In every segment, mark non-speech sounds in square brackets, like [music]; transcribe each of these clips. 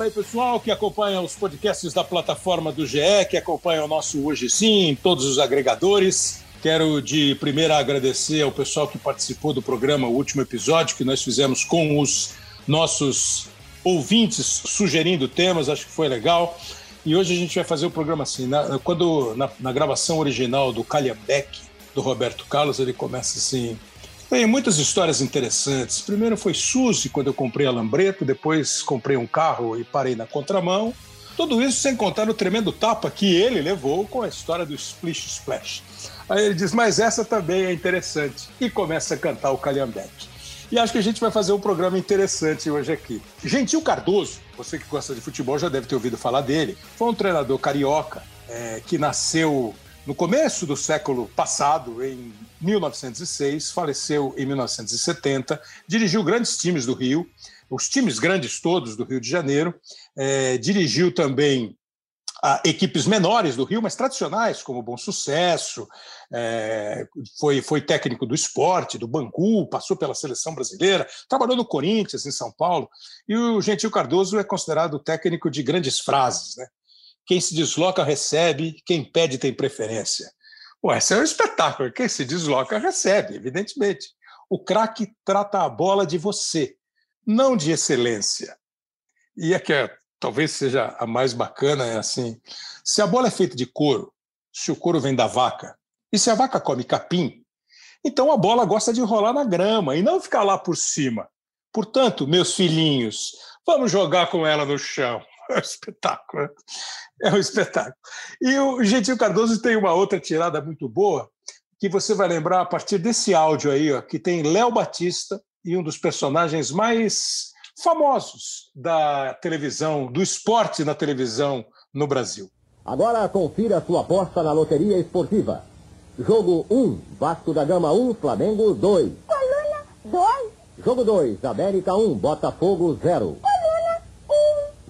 Fala aí, pessoal, que acompanha os podcasts da plataforma do GE, que acompanha o nosso Hoje Sim, todos os agregadores. Quero de primeira agradecer ao pessoal que participou do programa, o último episódio que nós fizemos com os nossos ouvintes sugerindo temas, acho que foi legal. E hoje a gente vai fazer o programa assim. Na, quando na, na gravação original do Calhambeck, do Roberto Carlos, ele começa assim: tem muitas histórias interessantes. Primeiro foi Suzy, quando eu comprei a Lambreto, depois comprei um carro e parei na contramão. Tudo isso sem contar o tremendo tapa que ele levou com a história do Splish Splash. Aí ele diz, mas essa também é interessante. E começa a cantar o Calhambeque. E acho que a gente vai fazer um programa interessante hoje aqui. Gentil Cardoso, você que gosta de futebol já deve ter ouvido falar dele, foi um treinador carioca é, que nasceu no começo do século passado, em 1906, faleceu em 1970, dirigiu grandes times do Rio, os times grandes todos do Rio de Janeiro, é, dirigiu também a equipes menores do Rio, mas tradicionais, como Bom Sucesso, é, foi, foi técnico do esporte, do Bangu, passou pela seleção brasileira, trabalhou no Corinthians, em São Paulo, e o Gentil Cardoso é considerado técnico de grandes frases. Né? Quem se desloca recebe, quem pede tem preferência. Pô, esse é um espetáculo. Quem se desloca recebe, evidentemente. O craque trata a bola de você, não de excelência. E é que é, talvez seja a mais bacana é assim: se a bola é feita de couro, se o couro vem da vaca, e se a vaca come capim, então a bola gosta de rolar na grama e não ficar lá por cima. Portanto, meus filhinhos, vamos jogar com ela no chão. [laughs] É um espetáculo. [laughs] É um espetáculo. E o Gentil Cardoso tem uma outra tirada muito boa, que você vai lembrar a partir desse áudio aí, ó, que tem Léo Batista e um dos personagens mais famosos da televisão, do esporte na televisão no Brasil. Agora confira sua aposta na loteria esportiva. Jogo 1, Vasco da Gama 1, Flamengo 2. Coluna 2. Jogo 2, América 1, Botafogo 0.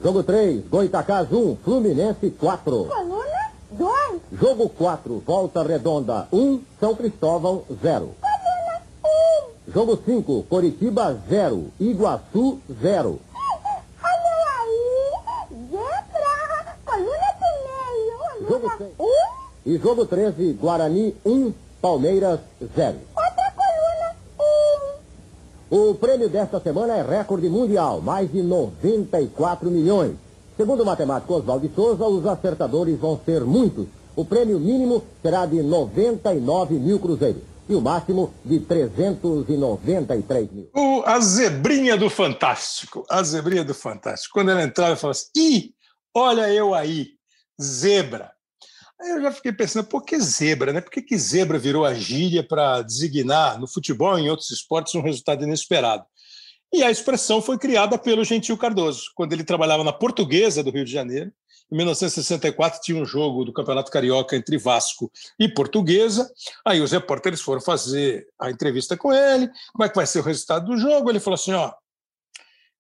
Coluna 1. Jogo 3, Goitacás 1, Fluminense 4. Coluna 2. Jogo 4, Volta Redonda 1, São Cristóvão 0. Coluna 1. Jogo 5, Coritiba 0, Iguaçu 0. Olha aí. Zebra. Coluna do meio. Jogo Coluna seis. 1. E jogo 13, Guarani 1, Palmeiras 0. Outra coluna 1. O prêmio desta semana é recorde mundial, mais de 94 milhões. Segundo o matemático Oswaldo Souza, os acertadores vão ser muitos. O prêmio mínimo será de 99 mil cruzeiros e o máximo de 393 mil. O, a zebrinha do Fantástico. A zebrinha do Fantástico. Quando ela entrava, ela falava assim: Ih, olha eu aí, zebra. Aí eu já fiquei pensando, por que zebra, né? Por que, que zebra virou a gíria para designar no futebol e em outros esportes um resultado inesperado? E a expressão foi criada pelo Gentil Cardoso, quando ele trabalhava na Portuguesa do Rio de Janeiro. Em 1964 tinha um jogo do Campeonato Carioca entre Vasco e Portuguesa. Aí os repórteres foram fazer a entrevista com ele. Como é que vai ser o resultado do jogo? Ele falou assim: ó,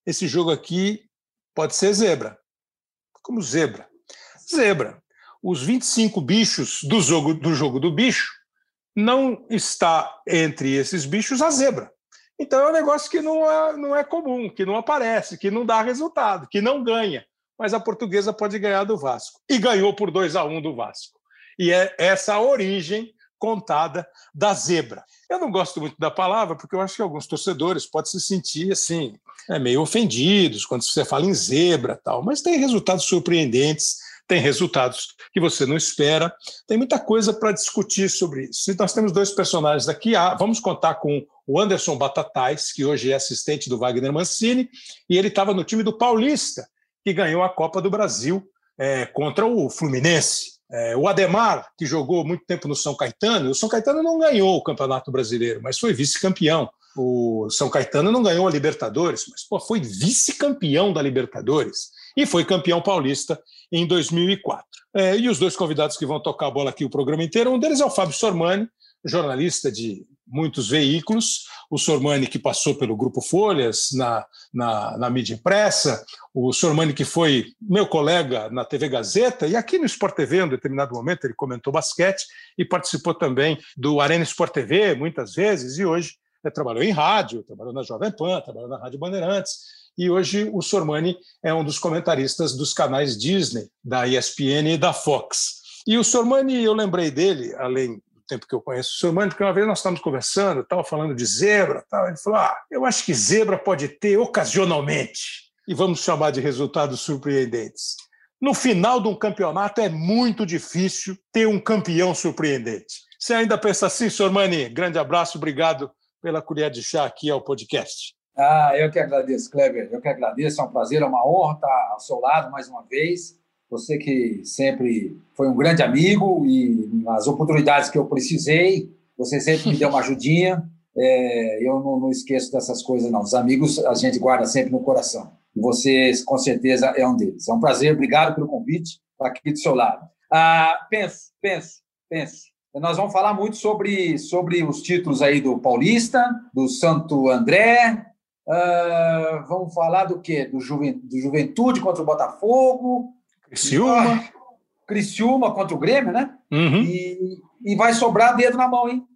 esse jogo aqui pode ser zebra. Como zebra? Zebra. Os 25 bichos do jogo do, jogo do bicho não está entre esses bichos a zebra. Então é um negócio que não é, não é comum, que não aparece, que não dá resultado, que não ganha. Mas a portuguesa pode ganhar do Vasco. E ganhou por 2 a 1 um do Vasco. E é essa a origem contada da zebra. Eu não gosto muito da palavra, porque eu acho que alguns torcedores podem se sentir assim, é, meio ofendidos quando você fala em zebra tal, mas tem resultados surpreendentes, tem resultados que você não espera, tem muita coisa para discutir sobre isso. E nós temos dois personagens aqui, ah, vamos contar com o Anderson Batatais, que hoje é assistente do Wagner Mancini, e ele estava no time do Paulista, que ganhou a Copa do Brasil é, contra o Fluminense. É, o Ademar, que jogou muito tempo no São Caetano, o São Caetano não ganhou o Campeonato Brasileiro, mas foi vice-campeão. O São Caetano não ganhou a Libertadores, mas pô, foi vice-campeão da Libertadores. E foi campeão paulista em 2004. É, e os dois convidados que vão tocar a bola aqui o programa inteiro, um deles é o Fábio Sormani, jornalista de muitos veículos, o Sormani que passou pelo Grupo Folhas, na, na, na mídia impressa, o Sormani que foi meu colega na TV Gazeta, e aqui no Sport TV, em um determinado momento, ele comentou basquete e participou também do Arena Sport TV, muitas vezes, e hoje é, trabalhou em rádio, trabalhou na Jovem Pan, trabalhou na Rádio Bandeirantes, e hoje o Sormani é um dos comentaristas dos canais Disney, da ESPN e da Fox. E o Sormani, eu lembrei dele, além tempo que eu conheço o senhor Mano, porque uma vez nós estávamos conversando, estava falando de zebra, tal, ele falou: ah, eu acho que zebra pode ter ocasionalmente, e vamos chamar de resultados surpreendentes. No final de um campeonato é muito difícil ter um campeão surpreendente. Você ainda pensa assim, senhor Mani? Grande abraço, obrigado pela colher de chá aqui ao podcast. Ah, eu que agradeço, Kleber. Eu que agradeço. É um prazer, é uma honra estar ao seu lado mais uma vez. Você que sempre foi um grande amigo e nas oportunidades que eu precisei, você sempre me deu uma [laughs] ajudinha. É, eu não, não, esqueço dessas coisas, não. Os amigos a gente guarda sempre no coração. E você, com certeza, é um deles. É um prazer, obrigado pelo convite, estar aqui do seu lado. Ah, penso, penso, penso. Nós vamos falar muito sobre, sobre os títulos aí do Paulista, do Santo André. Ah, vamos falar do quê? Do, Juven, do Juventude contra o Botafogo. Criciúma. Criciúma contra o Grêmio, né? Uhum. E, e vai sobrar dedo na mão, hein?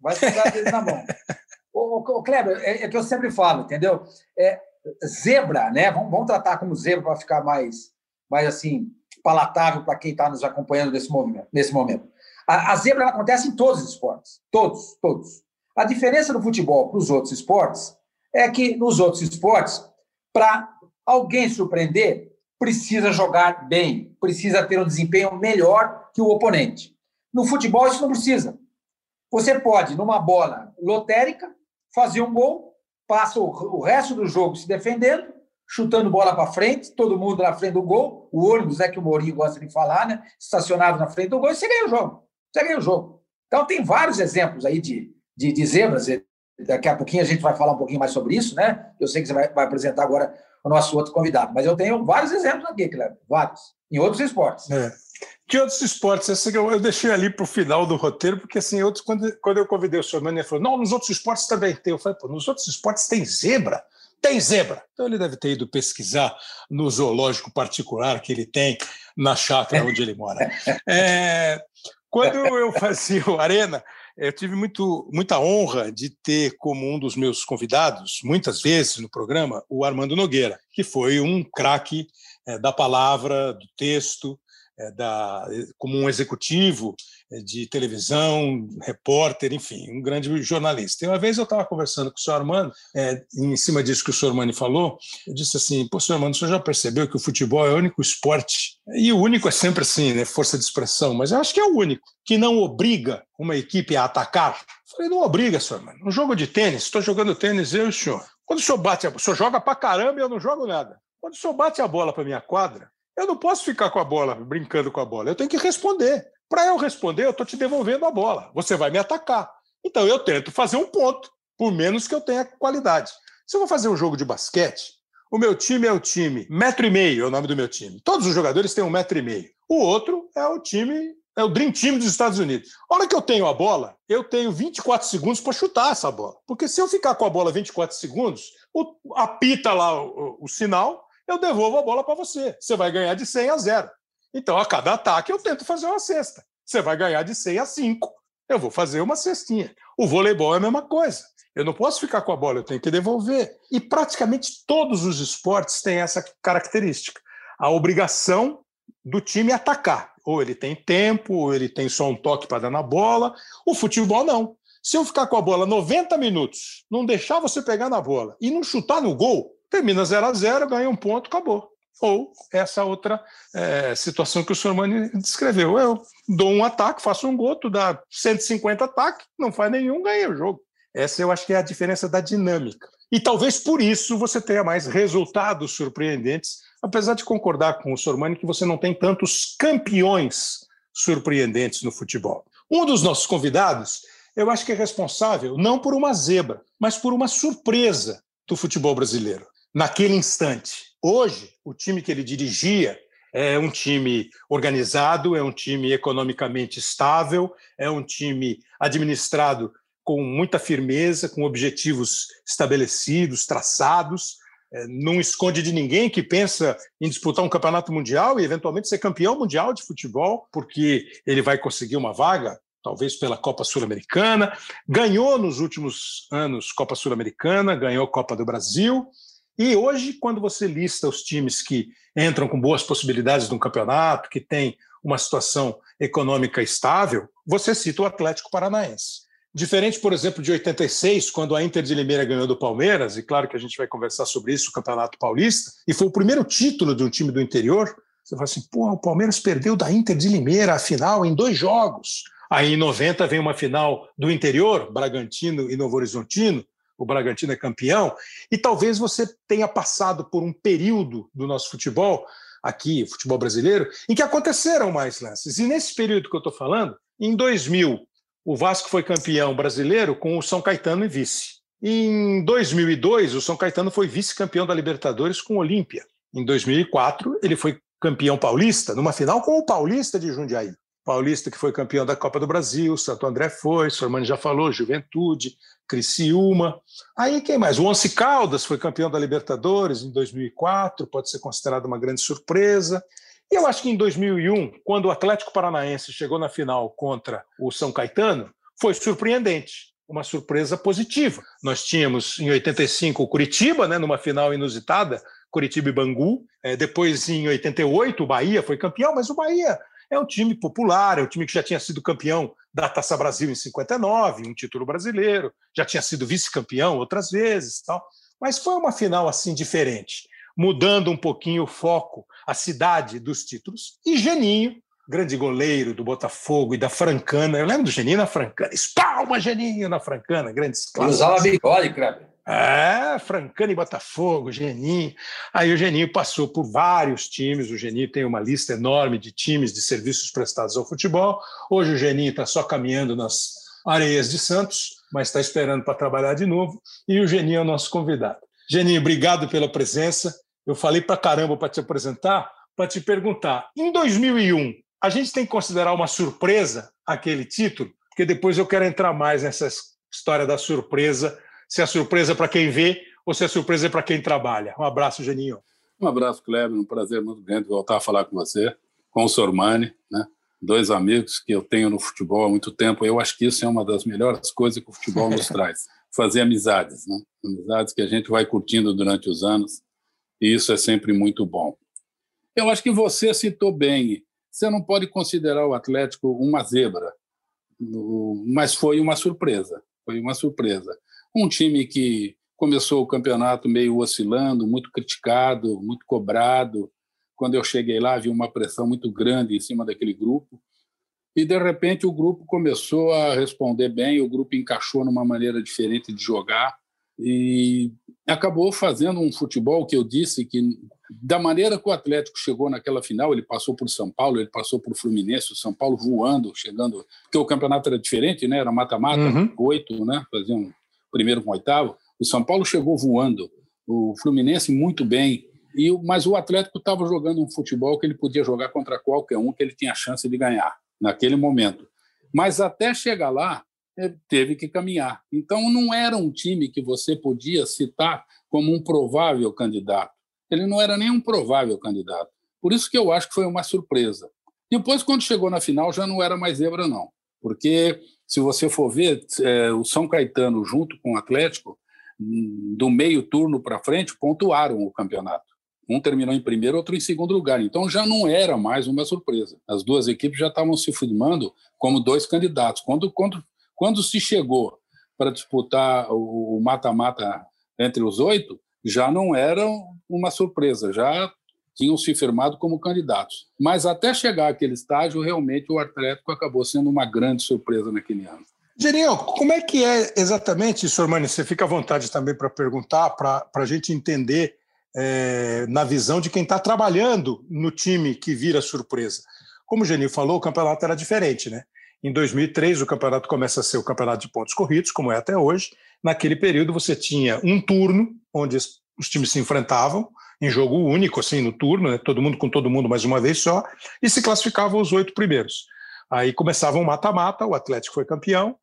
Vai sobrar dedo na mão. [laughs] Ô, ô, Kleber, é, é, que eu sempre falo, entendeu? É, zebra, né? Vamos, vamos tratar como zebra para ficar mais, mais assim, palatável para quem está nos acompanhando nesse momento. Nesse momento. A, a zebra acontece em todos os esportes. Todos, todos. A diferença do futebol para os outros esportes é que nos outros esportes, para alguém surpreender, precisa jogar bem, precisa ter um desempenho melhor que o oponente. No futebol, isso não precisa. Você pode, numa bola lotérica, fazer um gol, passa o resto do jogo se defendendo, chutando bola para frente, todo mundo na frente do gol, o ônibus é que o Mourinho gosta de falar, né? Estacionado na frente do gol, e você ganha o jogo. Você ganha o jogo. Então, tem vários exemplos aí de, de, de zebras. Daqui a pouquinho a gente vai falar um pouquinho mais sobre isso, né? Eu sei que você vai, vai apresentar agora o nosso outro convidado. Mas eu tenho vários exemplos aqui, Cleber, vários, em outros esportes. É. Que outros esportes? Esse eu, eu deixei ali para o final do roteiro, porque assim, outros, quando, quando eu convidei o senhor Mano, ele falou: não, nos outros esportes também tem. Eu falei, pô, nos outros esportes tem zebra. Tem zebra. Então ele deve ter ido pesquisar no zoológico particular que ele tem na chácara onde ele mora. [laughs] É, quando eu fazia o Arena, eu tive muito, muita honra de ter como um dos meus convidados, muitas vezes no programa, o Armando Nogueira, que foi um craque é, da palavra, do texto, da, como um executivo é, de televisão, repórter, enfim, um grande jornalista. E uma vez eu estava conversando com o senhor Armando, é, em cima disso que o senhor Armando falou, eu disse assim, pô, senhor Armando, o senhor já percebeu que o futebol é o único esporte, e o único é sempre assim, né, força de expressão, mas eu acho que é o único, que não obriga uma equipe a atacar? Eu falei, não obriga, senhor Armando. Um jogo de tênis, estou jogando tênis, eu e o senhor. Quando o senhor bate, o senhor joga pra caramba e eu não jogo nada. Quando o senhor bate a bola para minha quadra, eu não posso ficar com a bola, brincando com a bola. Eu tenho que responder. Para eu responder, eu estou te devolvendo a bola. Você vai me atacar. Então eu tento fazer um ponto, por menos que eu tenha qualidade. Se eu vou fazer um jogo de basquete, o meu time é o time metro e meio, é o nome do meu time. Todos os jogadores têm um metro e meio. O outro é o time, é o Dream Team dos Estados Unidos. A hora que eu tenho a bola, eu tenho 24 segundos para chutar essa bola. Porque se eu ficar com a bola 24 segundos, o, apita lá o, o, o sinal, eu devolvo a bola para você. Você vai ganhar de 100 a 0. Então, a cada ataque, eu tento fazer uma cesta. Você vai ganhar de 100 a 5. Eu vou fazer uma cestinha. O voleibol é a mesma coisa. Eu não posso ficar com a bola, eu tenho que devolver. E praticamente todos os esportes têm essa característica. A obrigação do time atacar. Ou ele tem tempo, ou ele tem só um toque para dar na bola. O futebol não. Se eu ficar com a bola 90 minutos, não deixar você pegar na bola e não chutar no gol, termina 0 a 0 ganha um ponto, acabou. Ou essa outra é, situação que o senhor Mani descreveu. Eu dou um ataque, faço um gol, tu dá 150 ataques, não faz nenhum, ganha o jogo. Essa eu acho que é a diferença da dinâmica. E talvez por isso você tenha mais resultados surpreendentes, apesar de concordar com o senhor Mani que você não tem tantos campeões surpreendentes no futebol. Um dos nossos convidados, eu acho que é responsável não por uma zebra, mas por uma surpresa do futebol brasileiro naquele instante. Hoje, o time que ele dirigia é um time organizado, é um time economicamente estável, é um time administrado com muita firmeza, com objetivos estabelecidos, traçados. É, não esconde de ninguém que pensa em disputar um campeonato mundial e eventualmente ser campeão mundial de futebol, porque ele vai conseguir uma vaga, talvez pela Copa Sul-Americana. Ganhou nos últimos anos Copa Sul-Americana, ganhou Copa do Brasil. E hoje, quando você lista os times que entram com boas possibilidades de um campeonato, que tem uma situação econômica estável, você cita o Atlético Paranaense. Diferente, por exemplo, de 86, quando a Inter de Limeira ganhou do Palmeiras, e claro que a gente vai conversar sobre isso, o Campeonato Paulista, e foi o primeiro título de um time do interior. Você fala assim, pô, o Palmeiras perdeu da Inter de Limeira a final em dois jogos. Aí em 90 vem uma final do interior, Bragantino e Novo Horizontino, o Bragantino é campeão, e talvez você tenha passado por um período do nosso futebol, aqui, futebol brasileiro, em que aconteceram mais lances. E nesse período que eu estou falando, em 2000, o Vasco foi campeão brasileiro com o São Caetano e vice. Em 2002, o São Caetano foi vice-campeão da Libertadores com o Olímpia. Em 2004, ele foi campeão paulista, numa final com o Paulista de Jundiaí. Paulista que foi campeão da Copa do Brasil, Santo André foi, Sormani já falou, Juventude, Criciúma. Aí quem mais? O Once Caldas foi campeão da Libertadores em 2004, pode ser considerado uma grande surpresa. E eu acho que em 2001, quando o Atlético Paranaense chegou na final contra o São Caetano, foi surpreendente, uma surpresa positiva. Nós tínhamos em 85 o Curitiba, né, numa final inusitada, Curitiba e Bangu. É, depois, em 88, o Bahia foi campeão, mas o Bahia é um time popular, é um time que já tinha sido campeão da Taça Brasil em 59, um título brasileiro, já tinha sido vice-campeão outras vezes, tal. Mas foi uma final assim diferente mudando um pouquinho o foco, a cidade dos títulos. E Geninho, grande goleiro do Botafogo e da Francana. Eu lembro do Geninho na Francana. Espalma Geninho na Francana, grandes clássicos. Usava bigode, Kleber. É, Francana e Botafogo, Geninho. Aí o Geninho passou por vários times. O Geninho tem uma lista enorme de times de serviços prestados ao futebol. Hoje o Geninho está só caminhando nas areias de Santos, mas está esperando para trabalhar de novo. E o Geninho é o nosso convidado. Geninho, obrigado pela presença eu falei para caramba para te apresentar, para te perguntar. Em 2001, a gente tem que considerar uma surpresa aquele título, porque depois eu quero entrar mais nessa história da surpresa, se é surpresa para quem vê ou se é surpresa para quem trabalha. Um abraço, Geninho. Um abraço, Kleber. Um prazer muito grande voltar a falar com você, com o Sormani, né? dois amigos que eu tenho no futebol há muito tempo. Eu acho que isso é uma das melhores coisas que o futebol nos [laughs] traz. Fazer amizades, né? amizades que a gente vai curtindo durante os anos e isso é sempre muito bom. Eu acho que você citou bem. Você não pode considerar o Atlético uma zebra, mas foi uma surpresa. Foi uma surpresa. Um time que começou o campeonato meio oscilando, muito criticado, muito cobrado. Quando eu cheguei lá, havia uma pressão muito grande em cima daquele grupo. E, de repente, o grupo começou a responder bem, o grupo encaixou numa maneira diferente de jogar e acabou fazendo um futebol que eu disse que da maneira que o Atlético chegou naquela final, ele passou por São Paulo, ele passou por Fluminense, o São Paulo voando, chegando, porque o campeonato era diferente, né? Era mata-mata, uhum. oito, né? Faziam primeiro com oitavo. O São Paulo chegou voando, o Fluminense muito bem, e mas o Atlético estava jogando um futebol que ele podia jogar contra qualquer um que ele tinha chance de ganhar naquele momento. Mas até chegar lá, teve que caminhar. Então, não era um time que você podia citar como um provável candidato. Ele não era nem um provável candidato. Por isso que eu acho que foi uma surpresa. Depois, quando chegou na final, já não era mais zebra, não. Porque, se você for ver, é, o São Caetano, junto com o Atlético, do meio turno para frente, pontuaram o campeonato. Um terminou em primeiro, outro em segundo lugar. Então já não era mais uma surpresa. As duas equipes já estavam se firmando como dois candidatos. Quando, quando quando se chegou para disputar o mata-mata entre os oito, já não era uma surpresa, já tinham se firmado como candidatos. Mas até chegar àquele estágio, realmente o Atlético acabou sendo uma grande surpresa naquele ano. Geniel, como é que é exatamente, Sormani? Você fica à vontade também para perguntar, para a gente entender é, na visão de quem está trabalhando no time que vira surpresa. Como o Genil falou, o campeonato era diferente, né? Em 2003, o campeonato começa a ser o campeonato de pontos corridos, como é até hoje. Naquele período, você tinha um turno, onde os times se enfrentavam em jogo único, assim, no turno, né? todo mundo com todo mundo mais uma vez só, e se classificavam os oito primeiros. Aí começava um mata-mata, o Atlético foi campeão,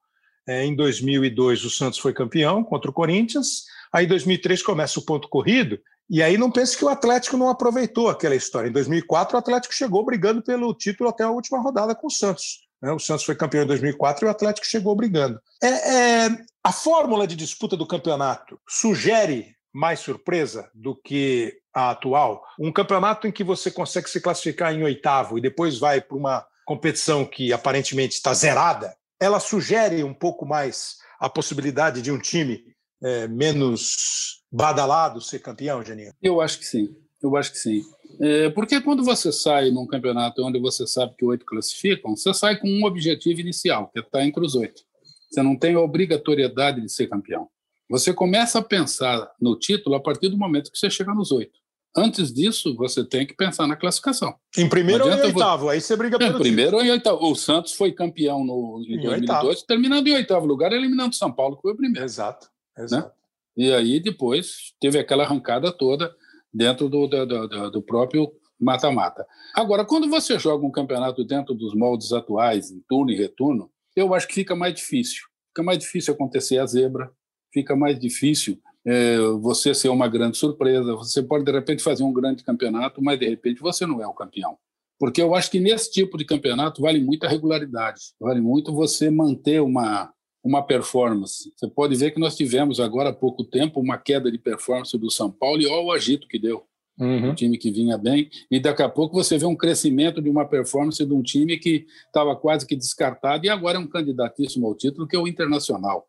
é, em 2002 o Santos foi campeão contra o Corinthians, aí em 2003 começa o ponto corrido, e aí não pense que o Atlético não aproveitou aquela história. Em 2004 o Atlético chegou brigando pelo título até a última rodada com o Santos. Né? O Santos foi campeão em 2004 e o Atlético chegou brigando. É, é, a fórmula de disputa do campeonato sugere mais surpresa do que a atual? Um campeonato em que você consegue se classificar em oitavo e depois vai para uma competição que aparentemente está zerada, ela sugere um pouco mais a possibilidade de um time é, menos badalado ser campeão, Janinho? Eu acho que sim. Eu acho que sim. É, porque quando você sai num campeonato onde você sabe que oito classificam, você sai com um objetivo inicial, que é estar entre os oito. Você não tem a obrigatoriedade de ser campeão. Você começa a pensar no título a partir do momento que você chega nos oito. Antes disso, você tem que pensar na classificação. Em primeiro ou em oitavo, aí você briga pelo Em primeiro ou em oitavo. O Santos foi campeão no, em, em 2002, oitavo. terminando em oitavo lugar, eliminando o São Paulo, que foi o primeiro. Exato, exato. Né? E aí depois teve aquela arrancada toda dentro do, do, do, do próprio mata-mata. Agora, quando você joga um campeonato dentro dos moldes atuais, em turno e retorno, eu acho que fica mais difícil. Fica mais difícil acontecer a zebra, fica mais difícil é, você ser uma grande surpresa. Você pode, de repente, fazer um grande campeonato, mas, de repente, você não é o campeão. Porque eu acho que nesse tipo de campeonato vale muito a regularidade, vale muito você manter uma, uma performance. Você pode ver que nós tivemos agora há pouco tempo uma queda de performance do São Paulo e olha o agito que deu. Uhum. Um time que vinha bem, e daqui a pouco você vê um crescimento de uma performance de um time que estava quase que descartado e agora é um candidatíssimo ao título, que é o Internacional.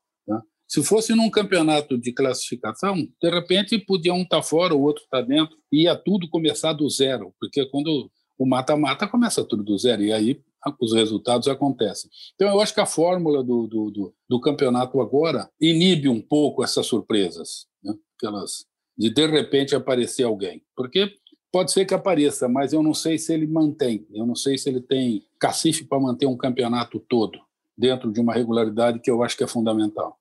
Se fosse num campeonato de classificação, de repente podia um estar tá fora, o outro estar tá dentro, e ia tudo começar do zero, porque quando o mata-mata começa tudo do zero, e aí os resultados acontecem. Então, eu acho que a fórmula do, do, do, do campeonato agora inibe um pouco essas surpresas, né? Aquelas de de repente aparecer alguém, porque pode ser que apareça, mas eu não sei se ele mantém, eu não sei se ele tem cacife para manter um campeonato todo dentro de uma regularidade que eu acho que é fundamental.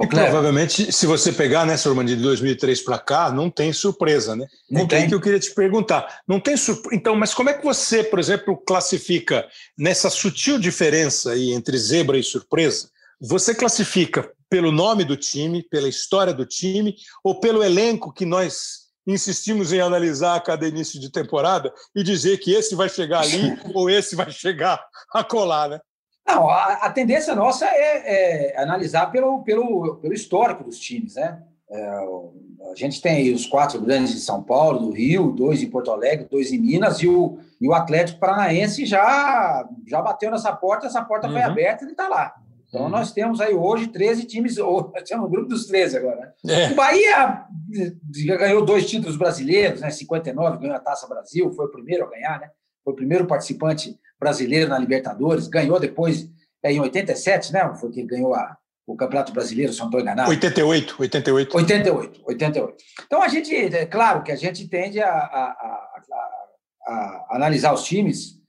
E provavelmente, se você pegar, né, Sorman, de 2003 para cá, não tem surpresa, né? Não, tem que eu queria te perguntar. Não tem surpresa. Então, mas como é que você, por exemplo, classifica nessa sutil diferença aí entre zebra e surpresa? Você classifica pelo nome do time, pela história do time, ou pelo elenco que nós insistimos em analisar a cada início de temporada e dizer que esse vai chegar ali [laughs] ou esse vai chegar a colar, né? Não, a, a tendência nossa é, é, analisar pelo, pelo, pelo histórico dos times, né? É, a gente tem aí os quatro grandes de São Paulo, do Rio, dois em Porto Alegre, dois em Minas, e o, e o Atlético Paranaense já, já bateu nessa porta, essa porta uhum. foi aberta e ele está lá. Então, uhum. nós temos aí hoje 13 times, ou [laughs] temos o grupo dos 13 agora. Né? É. O Bahia já ganhou dois títulos brasileiros, né? 59, ganhou a Taça Brasil, foi o primeiro a ganhar, né? Foi o primeiro participante brasileiro na Libertadores, ganhou depois é, em 87, né? Foi que ganhou a, o Campeonato Brasileiro, se não estou enganado. 88, 88. 88, 88. Então a gente, é claro que a gente tende a, a, a, a analisar os times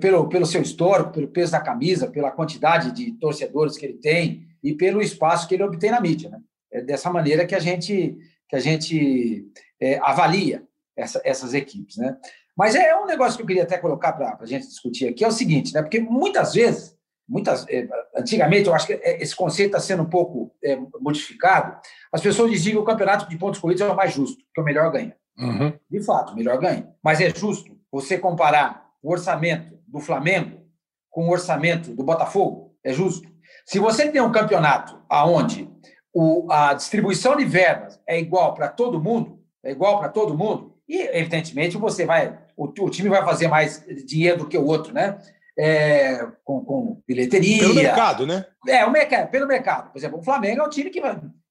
pelo, pelo seu histórico, pelo peso da camisa, pela quantidade de torcedores que ele tem e pelo espaço que ele obtém na mídia. Né? É dessa maneira que a gente, que a gente é, avalia essa, essas equipes. Né? Mas é um negócio que eu queria até colocar para a gente discutir aqui, é o seguinte, né? porque muitas vezes, muitas, é, antigamente, eu acho que é, esse conceito está sendo um pouco é, modificado, as pessoas diziam que o campeonato de pontos corridos é o mais justo, que o melhor ganha. Uhum. De fato, o melhor ganha. Mas é justo você comparar o orçamento do Flamengo com o orçamento do Botafogo? É justo. Se você tem um campeonato aonde o, a distribuição de verbas é igual para todo mundo, é igual para todo mundo, e evidentemente você vai o, o time vai fazer mais dinheiro do que o outro, né? É, com, com, bilheteria. Pelo mercado, né? É, o mercado, pelo mercado. Por exemplo, o Flamengo é um time que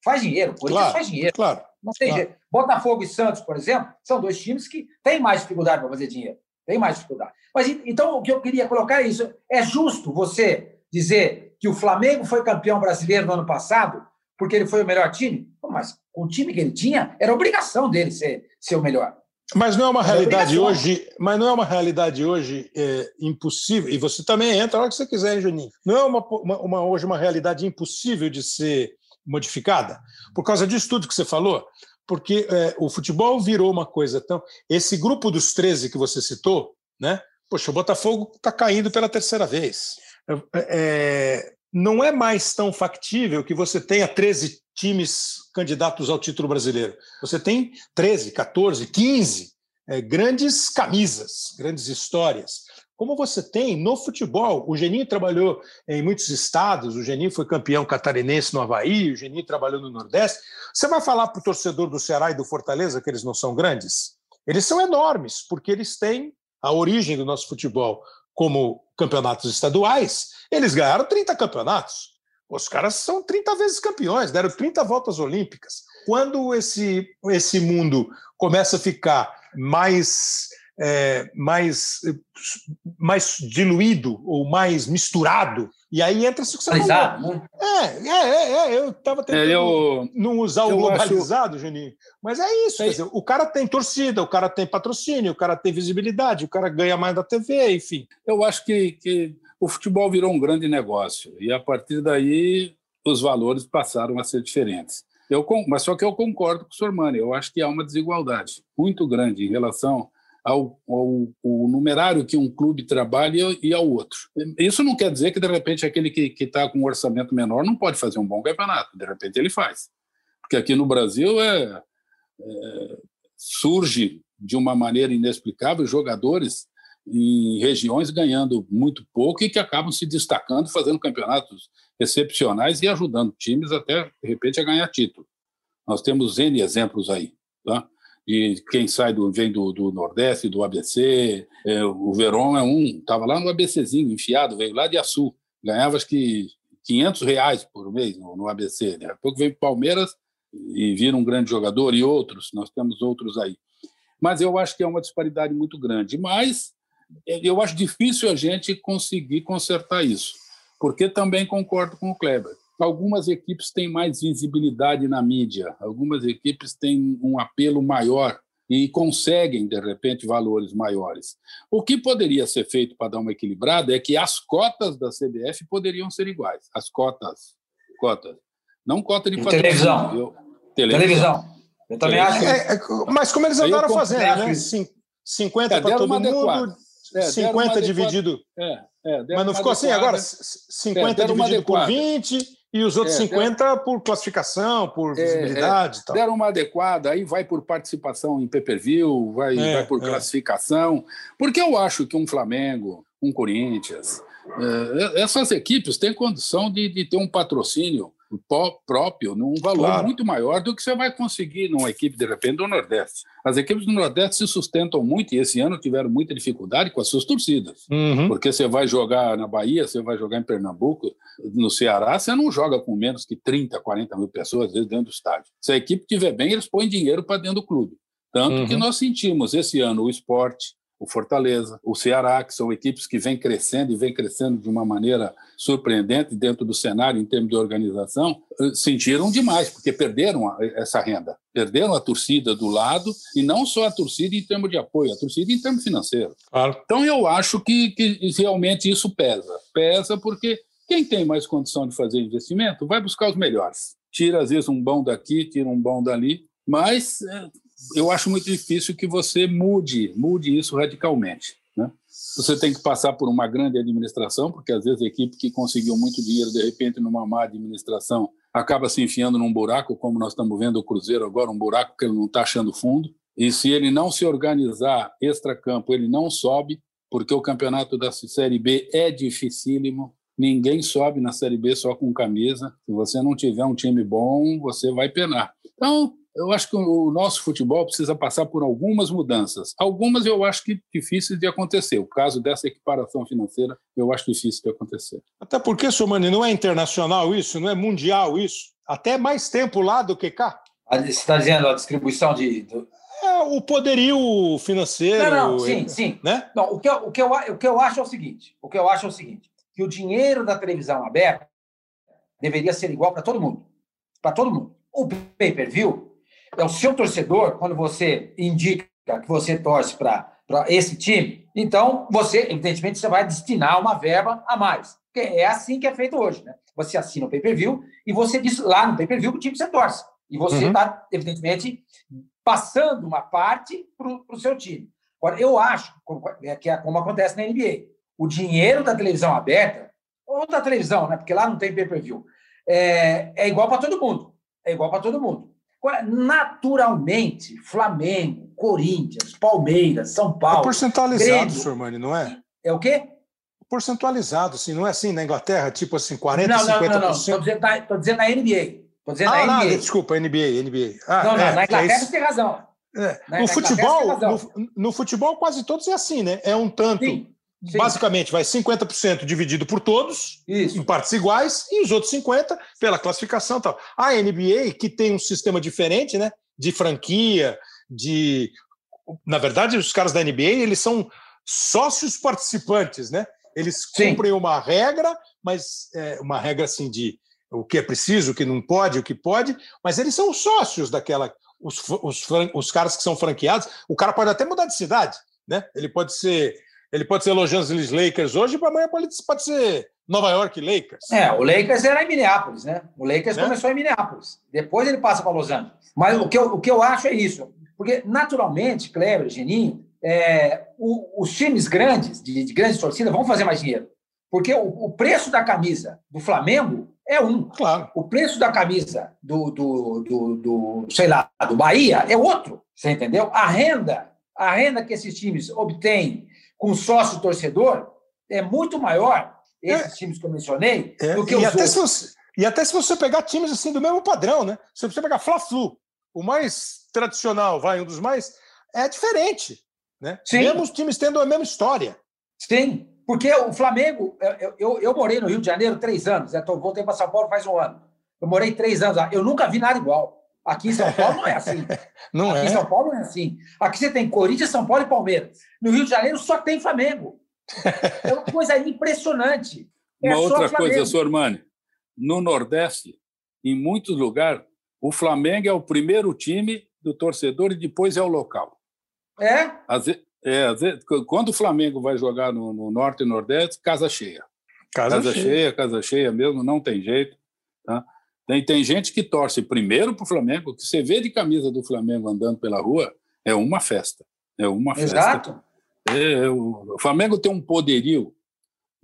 faz dinheiro, o Corinthians claro, faz dinheiro. Claro. Não tem claro. jeito. Botafogo e Santos, por exemplo, são dois times que têm mais dificuldade para fazer dinheiro. Tem mais dificuldade. Mas então o que eu queria colocar é isso. É justo você dizer que o Flamengo foi campeão brasileiro no ano passado porque ele foi o melhor time? Mas com o time que ele tinha, era obrigação dele ser, ser o melhor. Mas não é uma realidade hoje, mas não é uma realidade hoje é, impossível. E você também entra a hora que você quiser, hein, Juninho. Não é uma, uma, uma, hoje uma realidade impossível de ser modificada por causa disso tudo que você falou. porque é, o futebol virou uma coisa tão. Esse grupo dos 13 que você citou, né? Poxa, o Botafogo está caindo pela terceira vez. É, é, não é mais tão factível que você tenha 13 times candidatos ao título brasileiro. Você tem 13, 14, 15 é, grandes camisas, grandes histórias. Como você tem no futebol, o Geninho trabalhou em muitos estados, o Geninho foi campeão catarinense no Havaí, o Geninho trabalhou no Nordeste. Você vai falar para o torcedor do Ceará e do Fortaleza que eles não são grandes? Eles são enormes, porque eles têm a origem do nosso futebol como campeonatos estaduais. Eles ganharam 30 campeonatos. Os caras são 30 vezes campeões, deram 30 voltas olímpicas. Quando esse, esse mundo começa a ficar mais é, mais, mais diluído ou mais misturado. E aí entra isso que você falou. Né? É, é, é, é, eu estava tentando é, eu, não usar o globalizado, acho... Juninho. Mas é isso. Dizer, o cara tem torcida, o cara tem patrocínio, o cara tem visibilidade, o cara ganha mais da TV, enfim. Eu acho que, que o futebol virou um grande negócio. E a partir daí os valores passaram a ser diferentes. Eu, mas só que eu concordo com o Sormani, eu acho que há uma desigualdade muito grande em relação ao, ao, ao, numerário que um clube trabalha e ao outro. Isso não quer dizer que, de repente, aquele que está com um orçamento menor não pode fazer um bom campeonato. De repente, ele faz. Porque aqui no Brasil é, é, surge de uma maneira inexplicável jogadores em regiões ganhando muito pouco e que acabam se destacando, fazendo campeonatos excepcionais e ajudando times até, de repente, a ganhar título. Nós temos N exemplos aí. Tá? De quem sai do, vem do, do Nordeste, do ABC. É, o Verón é um, estava lá no ABCzinho, enfiado, veio lá de Açu, ganhava acho que 500 reais por mês no, no ABC. A pouco veio Palmeiras e vira um grande jogador, e outros, nós temos outros aí. Mas eu acho que é uma disparidade muito grande. Mas é, eu acho difícil a gente conseguir consertar isso, porque também concordo com o Kleber Algumas equipes têm mais visibilidade na mídia, algumas equipes têm um apelo maior e conseguem, de repente, valores maiores. O que poderia ser feito para dar uma equilibrada é que as cotas da CBF poderiam ser iguais. As cotas. Cotas. Não cota de televisão. Eu, televisão. televisão. Eu também acho. É, é, mas como eles andaram fazendo, né? 50 é, para todo mundo, é, 50 dividido. É, é, mas não ficou assim agora? 50 é, dividido por 20 e os outros é, 50 deram, por classificação, por é, visibilidade. É, tal. Deram uma adequada, aí vai por participação em pay-per-view, vai, é, vai por é. classificação. Porque eu acho que um Flamengo, um Corinthians, é, essas equipes têm condição de, de ter um patrocínio próprio num valor claro. muito maior do que você vai conseguir numa equipe, de repente, do Nordeste. As equipes do Nordeste se sustentam muito e esse ano tiveram muita dificuldade com as suas torcidas. Uhum. Porque você vai jogar na Bahia, você vai jogar em Pernambuco, no Ceará, você não joga com menos que 30, 40 mil pessoas dentro do estádio. Se a equipe estiver bem, eles põem dinheiro para dentro do clube. Tanto uhum. que nós sentimos esse ano o esporte, o Fortaleza, o Ceará, que são equipes que vêm crescendo e vêm crescendo de uma maneira surpreendente dentro do cenário em termos de organização, eh, sentiram demais, porque perderam essa renda. Perderam a torcida do lado, e não só a torcida em termos de apoio, a torcida em termos financeiros. Claro. Então, eu acho que, que realmente isso pesa. Pesa porque quem tem mais condição de fazer investimento vai buscar os melhores. Tira, às vezes, um bom daqui, tira um bom dali, mas eh, eu acho muito difícil que você mude, mude isso radicalmente. Né? Você tem que passar por uma grande administração, porque às vezes a equipe que conseguiu muito dinheiro, de repente, numa má administração, acaba se enfiando num buraco, como nós estamos vendo o Cruzeiro agora, um buraco que ele não está achando fundo. E se ele não se organizar extra-campo, ele não sobe, porque o campeonato da Série B é dificílimo. Ninguém sobe na Série B só com camisa. Se você não tiver um time bom, você vai penar. Então, eu acho que o nosso futebol precisa passar por algumas mudanças. Algumas eu acho que difíceis de acontecer. O caso dessa equiparação financeira, eu acho difícil de acontecer. Até porque, Somani, não é internacional isso, não é mundial isso. Até mais tempo lá do que cá. Você está dizendo a distribuição de. É, o poderio financeiro. Não, não, sim, sim. Né? Não, o, que eu, o, que eu, o que eu acho é o seguinte: o que eu acho é o seguinte, que o dinheiro da televisão aberta deveria ser igual para todo mundo. Para todo mundo. O pay-per-view é o seu torcedor, quando você indica que você torce para esse time, então você, evidentemente, você vai destinar uma verba a mais. Porque é assim que é feito hoje, né? Você assina o pay-per-view e você diz lá no pay-per-view que o time você torce. E você Uhum. está, evidentemente, passando uma parte para o seu time. Agora, eu acho como- é que é como acontece na NBA. O dinheiro da televisão aberta, ou da televisão, né? porque lá não tem pay-per-view, é, é igual para todo mundo. É igual para todo mundo. Naturalmente, Flamengo, Corinthians, Palmeiras, São É Paulo. percentualizado, Grêmio. Sormani, não é? É o quê? Porcentualizado, assim, não é assim na Inglaterra, tipo assim, 40%, não, não, não, não. 50%? Estou dizendo, na- tô dizendo na NBA. Estou dizendo Ah, na não, NBA. desculpa, NBA, NBA. Ah, não, não, é, na é Inglaterra isso. você tem razão. É. Na- No na futebol, no, no futebol quase todos é assim, né? É um tanto, Sim. Sim. basicamente, vai 50% dividido por todos, Isso. em partes iguais, e os outros 50% pela classificação tal. A NBA, que tem um sistema diferente, né? De franquia, de. Na verdade, os caras da NBA, eles são sócios participantes, né? Eles Sim. cumprem uma regra, mas é uma regra assim de o que é preciso, o que não pode, o que pode, mas eles são sócios daquela. Os, os, os caras que são franqueados, o cara pode até mudar de cidade, né? Ele pode ser. Ele pode ser Los Angeles Lakers hoje, para amanhã pode, pode ser Nova York Lakers. É, o Lakers era em Minneapolis, né? O Lakers Né? começou em Minneapolis. Depois ele passa para Los Angeles. Mas o que, eu, o que eu acho é isso. Porque, naturalmente, Kleber, Geninho, é, o- os times grandes, de, de grandes torcidas, vão fazer mais dinheiro. Porque o, o preço da camisa do Flamengo é um. Claro. O preço da camisa do, do, do, do, sei lá, do Bahia é outro. Você entendeu? A renda, a renda que esses times obtêm com sócio torcedor é muito maior, esses times que eu mencionei, É, do que e, os até outros. se você, e até se você pegar times assim do mesmo padrão, né? Se você pegar Fla-Flu, o mais tradicional, vai, um dos mais, é diferente. Né? Sim. Mesmo os times tendo a mesma história. Sim, porque o Flamengo, eu, eu, eu morei no Rio de Janeiro três anos, né? Tô- voltei para São Paulo faz um ano. Eu morei três anos lá, eu nunca vi nada igual. Aqui em São Paulo não é assim. [laughs] Não Aqui é? em São Paulo não é assim. Aqui você tem Corinthians, São Paulo e Palmeiras. No Rio de Janeiro só tem Flamengo. É uma coisa impressionante. [laughs] É Uma outra Flamengo. coisa, Sormani, no Nordeste, em muitos lugares, o Flamengo é o primeiro time do torcedor e depois é o local. É? Às ve- é, às vezes, quando o Flamengo vai jogar no, no Norte e Nordeste, casa cheia. Casa, Casa, cheia. cheia, casa cheia mesmo, não tem jeito. Tá? Tem, tem gente que torce primeiro para o Flamengo, que você vê de camisa do Flamengo andando pela rua, é uma festa. É uma festa. Exato. É, o o Flamengo tem um poderio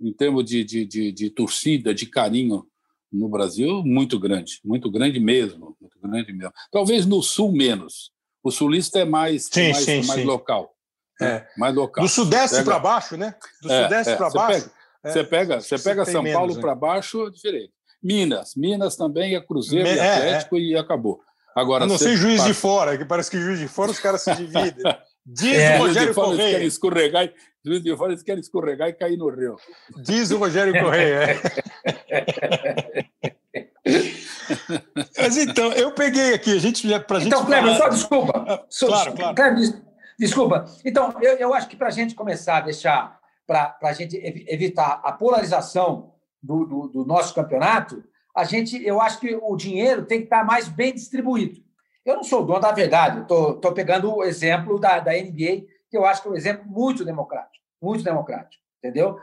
em termos de, de, de, de torcida, de carinho no Brasil muito grande, muito grande mesmo, muito grande mesmo. Talvez no Sul menos. O sulista é mais, Sim, mais, sim, mais sim. local. É. né? Mais local. Do Sudeste para baixo, né? Do É, Sudeste é, para baixo. pega- é, Você pega, você pega São menos, Paulo né? para baixo, é diferente. Minas, Minas também é Cruzeiro Me- e é, Atlético e acabou. Agora, A não ser juiz passa- de fora, que parece que juiz de fora os caras se [laughs] dividem. Diz É. o de Rogério fora, eles querem Correia. escorregar, e- juiz de fora eles querem escorregar e cair no rio. Diz o Rogério Correia. é. [laughs] Mas então, eu peguei aqui, a gente já para gente Então, Kleber, falar- só desculpa. Só- claro, claro. Kleber, des- desculpa. Então, eu, eu acho que para a gente começar a deixar, para a gente evi- evitar a polarização do, do, do nosso campeonato, a gente, eu acho que o dinheiro tem que estar mais bem distribuído. Eu não sou dono da verdade, estou pegando o exemplo da, da NBA, que eu acho que é um exemplo muito democrático, muito democrático, entendeu?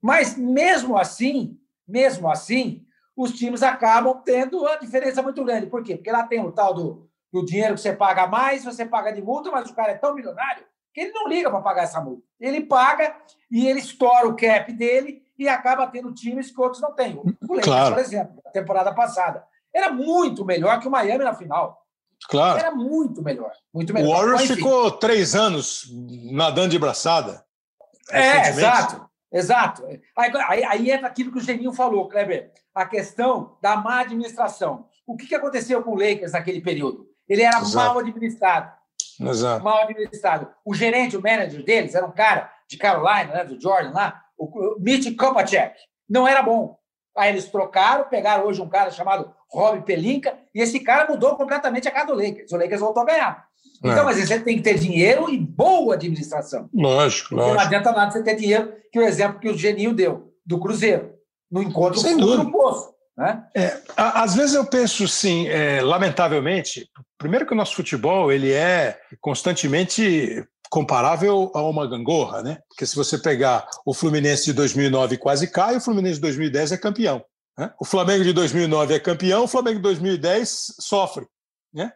Mas mesmo assim, mesmo assim, os times acabam tendo uma diferença muito grande. Por quê? Porque lá tem o tal do, do dinheiro que você paga mais, você paga de multa, mas o cara é tão milionário que ele não liga para pagar essa multa. Ele paga e ele estoura o cap dele e acaba tendo times que outros não têm. O Lakers, Claro. por exemplo, na temporada passada, era muito melhor que o Miami na final. Claro. Era muito melhor. Muito O melhor. Warriors Mas, ficou três anos nadando de braçada. É, exato. Exato. Aí, aí, aí entra aquilo que o Geninho falou, Kleber, a questão da má administração. O que, que aconteceu com o Lakers naquele período? Ele era Exato. mal administrado. Exato. Mal administrado. O gerente, o manager deles, era um cara de Carolina, né, do Jordan lá, o Mitch Kopacek. Não era bom. Aí eles trocaram, pegaram hoje um cara chamado Rob Pelinka, e esse cara mudou completamente a cara do Lakers. O Lakers voltou a ganhar. Então, É. mas você tem que ter dinheiro e boa administração. Lógico, Porque não lógico. adianta nada você ter dinheiro, que o exemplo que o Geninho deu, do Cruzeiro. No encontro Sem dúvida. no poço. Né? Á- Às vezes eu penso assim, é, lamentavelmente, primeiro que o nosso futebol ele é constantemente comparável a uma gangorra, né? Porque se você pegar o Fluminense de 2009 quase cai, o Fluminense de 2010 é campeão. né? O Flamengo de 2009 é campeão, o Flamengo de 2010 sofre. Né?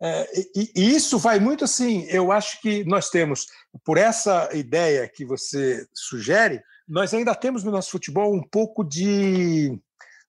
É, e, e, isso vai muito assim. Eu acho que nós temos, por essa ideia que você sugere, nós ainda temos no nosso futebol um pouco de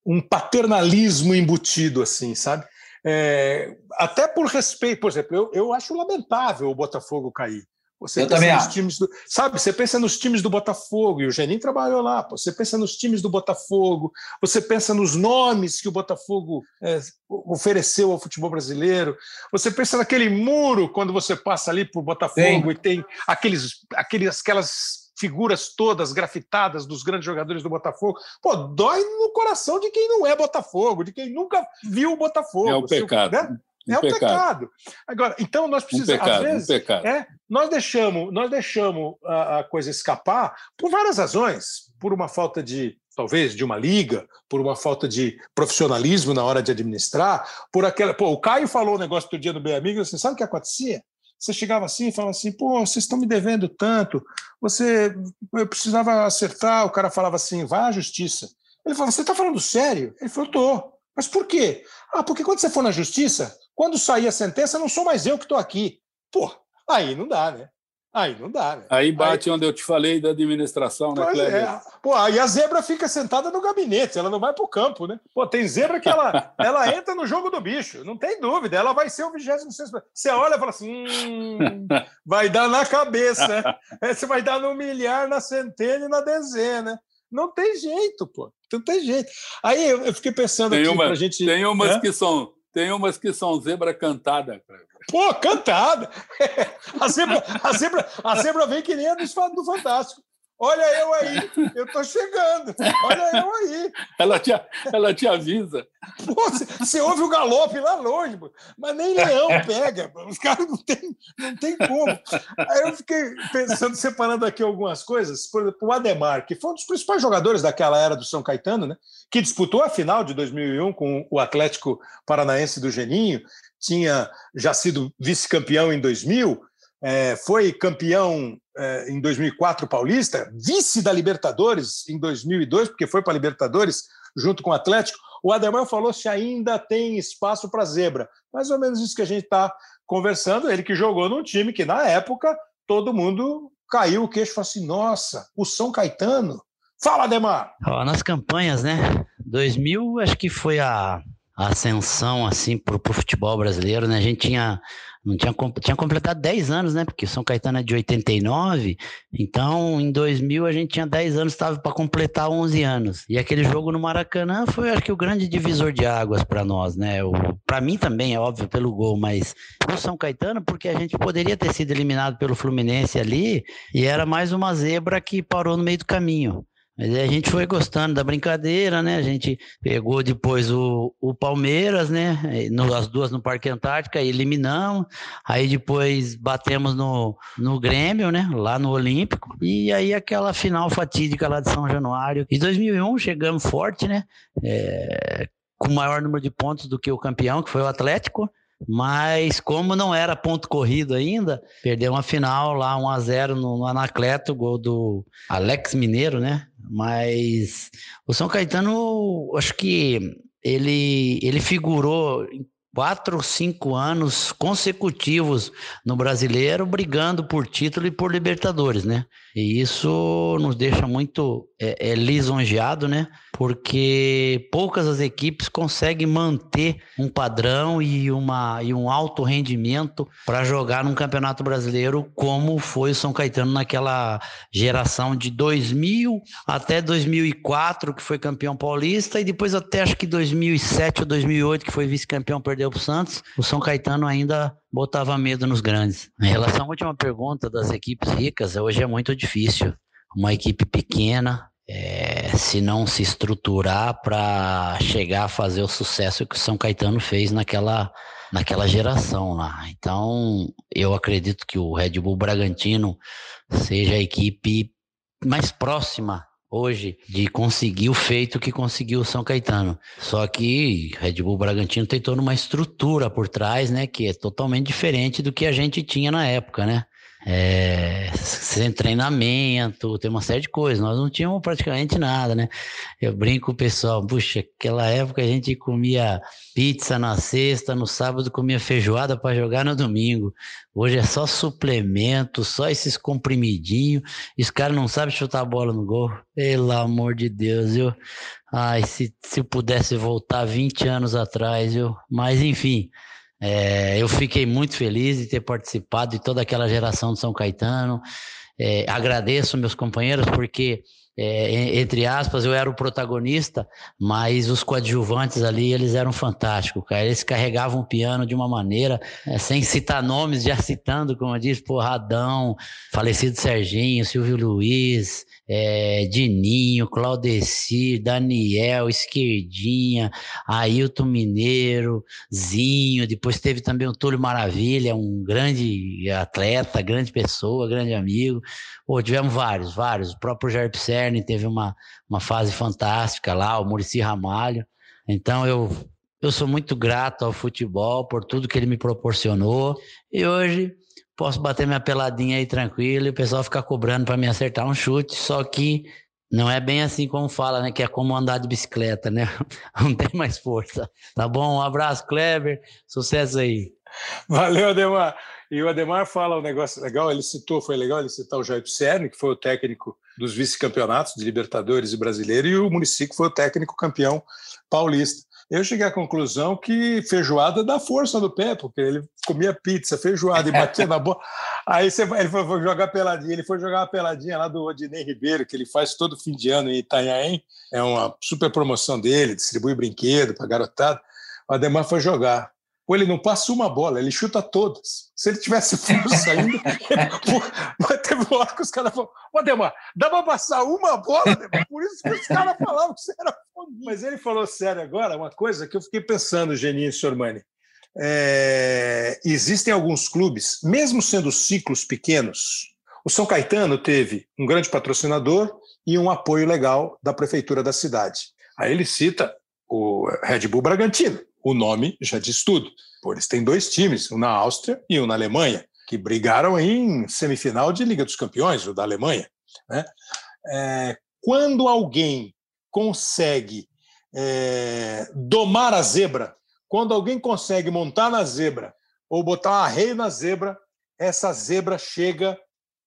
um paternalismo embutido, assim, sabe? É, até por respeito, por exemplo, eu, eu acho lamentável o Botafogo cair. Você eu também acho. Times do, sabe, você pensa nos times do Botafogo, e o Geninho trabalhou lá, você pensa nos times do Botafogo, você pensa nos nomes que o Botafogo é, ofereceu ao futebol brasileiro, você pensa naquele muro quando você passa ali por Botafogo Sim. e tem aqueles, aqueles, aquelas figuras todas grafitadas dos grandes jogadores do Botafogo. Pô, dói no coração de quem não é Botafogo, de quem nunca viu o Botafogo. É o pecado. Né? Um é um pecado. pecado. Agora, então nós precisamos. Um pecado, às vezes, um pecado. É, nós deixamos, nós deixamos a, a, coisa escapar por várias razões, por uma falta de, talvez, de uma liga, por uma falta de profissionalismo na hora de administrar, por aquela. Pô, o Caio falou um negócio do dia do bem amigo, assim, sabe o que acontecia? Você chegava assim e falava assim, pô, vocês estão me devendo tanto, você eu precisava acertar, o cara falava assim, vai à justiça. Ele falou, você está falando sério? Ele falou, tô. Mas por quê? Ah, porque quando você for na justiça, quando sair a sentença, não sou mais eu que estou aqui. Pô, aí não dá, né? Aí não dá, né? Aí bate aí... onde eu te falei da administração, né, Kleber? É. Pô, aí a zebra fica sentada no gabinete, ela não vai para o campo, né? Pô, tem zebra que ela, [laughs] ela entra no jogo do bicho, não tem dúvida, ela vai ser o 26. Você olha e fala assim: hum, vai dar na cabeça, [laughs] você vai dar no milhar, na centena e na dezena. Não tem jeito, pô. Não tem jeito. Aí eu, fiquei pensando tem aqui uma, pra gente. Tem umas que são tem umas que são zebra cantada. Pô, cantada! [laughs] A zebra, a zebra, a zebra vem que nem a do, Fantástico. Olha eu aí, eu tô chegando. Olha eu aí. Ela te, ela te avisa. Pô, você ouve o galope lá longe, mas nem leão pega. Os caras não tem, não tem como. Aí eu fiquei pensando, separando aqui algumas coisas. Por exemplo, o Ademar, que foi um dos principais jogadores daquela era do São Caetano, né? que disputou a final de 2001 com o Atlético Paranaense do Geninho, tinha já sido vice-campeão em 2000, é, foi campeão é, em 2004 paulista, vice da Libertadores em 2002, porque foi para a Libertadores junto com o Atlético. O Ademar falou se ainda tem espaço para zebra. Mais ou menos isso que a gente está conversando. Ele que jogou num time que, na época, todo mundo caiu o queixo e falou assim: nossa, o São Caetano. Fala, Ademar! Ó, nas campanhas, né? 2000, acho que foi a, ascensão assim para o futebol brasileiro, né? A gente tinha não tinha, tinha completado 10 anos, né? Porque São Caetano é de 89, então em 2000 a gente tinha 10 anos, estava para completar 11 anos. E aquele jogo no Maracanã foi, acho que, o grande divisor de águas para nós, né? Para mim também, é óbvio, pelo gol, mas pro São Caetano, porque a gente poderia ter sido eliminado pelo Fluminense ali e era mais uma zebra que parou no meio do caminho. Mas aí a gente foi gostando da brincadeira, né? A gente pegou depois o, o Palmeiras, né? No, as duas no Parque Antártica, eliminamos. Aí depois batemos no, no Grêmio, né? Lá no Olímpico. E aí aquela final fatídica lá de São Januário. Em 2001 chegamos forte, né? É, com maior número de pontos do que o campeão, que foi o Atlético. Mas como não era ponto corrido ainda, perdeu uma final lá 1 a 0 no, Anacleto, gol do Alex Mineiro, né? Mas o São Caetano, acho que ele ele figurou quatro ou cinco anos consecutivos no brasileiro, brigando por título e por Libertadores, né? E isso nos deixa muito é, é, lisonjeado, né? Porque poucas as equipes conseguem manter um padrão e, uma, e um alto rendimento para jogar num campeonato brasileiro como foi o São Caetano naquela geração de 2000 até 2004, que foi campeão paulista, e depois até acho que 2007 ou 2008, que foi vice-campeão, perdeu para o Santos. O São Caetano ainda botava medo nos grandes. Em relação à última pergunta das equipes ricas, hoje é muito difícil. Uma equipe pequena, é, se não se estruturar para chegar a fazer o sucesso que o São Caetano fez naquela, naquela geração lá. Então, eu acredito que o Red Bull Bragantino seja a equipe mais próxima hoje de conseguir o feito que conseguiu o São Caetano. Só que Red Bull Bragantino tem toda uma estrutura por trás, né, que é totalmente diferente do que a gente tinha na época, né? É, sem treinamento, tem uma série de coisas. Nós não tínhamos praticamente nada, né? Eu brinco com o pessoal, puxa, aquela época a gente comia pizza na sexta, no sábado comia feijoada para jogar no domingo. Hoje é só suplemento, só esses comprimidinhos. E os caras não sabem chutar a bola no gol. Pelo amor de Deus, eu. Ai, se, se pudesse voltar 20 anos atrás, eu. Mas enfim. É, eu fiquei muito feliz de ter participado de toda aquela geração de São Caetano. É, agradeço meus companheiros porque é, entre aspas, eu era o protagonista, mas os coadjuvantes ali, eles eram fantásticos, cara. Eles carregavam o piano de uma maneira, é, sem citar nomes, [laughs] já citando, como eu disse, Porradão, falecido Serginho, Silvio Luiz, é, Dininho, Claudeci, Daniel, Esquerdinha, Ailton Mineiro, Zinho, depois teve também o Túlio Maravilha, um grande atleta, grande pessoa, grande amigo. Pô, tivemos vários, vários. O próprio Jair Pisserni teve uma, uma fase fantástica lá, o Murici Ramalho. Então eu, eu sou muito grato ao futebol por tudo que ele me proporcionou. E hoje posso bater minha peladinha aí tranquilo e o pessoal ficar cobrando para me acertar um chute, só que não é bem assim como fala, né? Que é como andar de bicicleta, né? [laughs] Não tem mais força. Tá bom? Um abraço, Kleber. Sucesso aí. Valeu, Ademar. E o Ademar fala um negócio legal, ele citou, foi legal ele citar o Jair Pisserni, que foi o técnico dos vice-campeonatos de Libertadores e Brasileiro, e o Município foi o técnico campeão paulista. Eu cheguei à conclusão que feijoada dá força no pé, porque ele comia pizza, feijoada e batia na bola. [laughs] Aí você, ele foi jogar peladinha, ele foi jogar uma peladinha lá do Odinei Ribeiro, que ele faz todo fim de ano em Itanhaém. É uma super promoção dele, distribui brinquedo para garotada. O Ademar foi jogar. Pô, ele não passa uma bola, ele chuta todas. Se ele tivesse força ainda. mas teve uma hora que os caras falaram: Ô, Demar, dá para passar uma bola, Demar? Por isso que os caras falavam que você era fominho. Mas ele falou sério agora, uma coisa que eu fiquei pensando, Geninho e Sormani. É, existem alguns clubes, mesmo sendo ciclos pequenos, o São Caetano teve um grande patrocinador e um apoio legal da prefeitura da cidade. Aí ele cita o Red Bull Bragantino o nome já diz tudo. Eles têm dois times, um na Áustria e um na Alemanha, que brigaram em semifinal de Liga dos Campeões, o da Alemanha. Né? É, quando alguém consegue é, domar a zebra, quando alguém consegue montar na zebra ou botar um arreio na zebra, essa zebra chega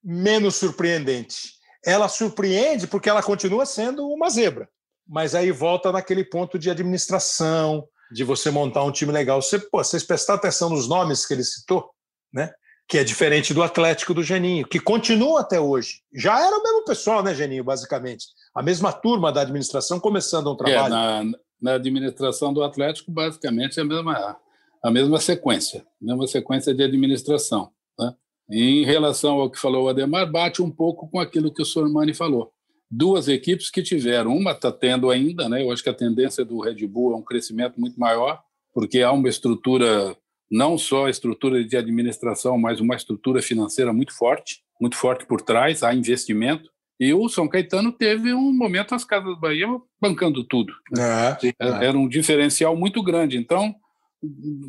menos surpreendente. Ela surpreende porque ela continua sendo uma zebra, mas aí volta naquele ponto de administração, de você montar um time legal. Você, pô, vocês prestaram atenção nos nomes que ele citou, né? que é diferente do Atlético do Geninho, que continua até hoje. Já era o mesmo pessoal, né, Geninho, basicamente? A mesma turma da administração começando um trabalho. É, na, na administração do Atlético, basicamente, é a mesma, a mesma sequência, a mesma sequência de administração. Né? em relação ao que falou o Ademar, bate um pouco com aquilo que o Sormani falou duas equipes que tiveram. Uma está tendo ainda, né? Eu acho que a tendência do Red Bull é um crescimento muito maior, porque há uma estrutura, não só a estrutura de administração, mas uma estrutura financeira muito forte, muito forte por trás, há investimento. E o São Caetano teve um momento as Casas Bahia bancando tudo. É, é. Era um diferencial muito grande. Então,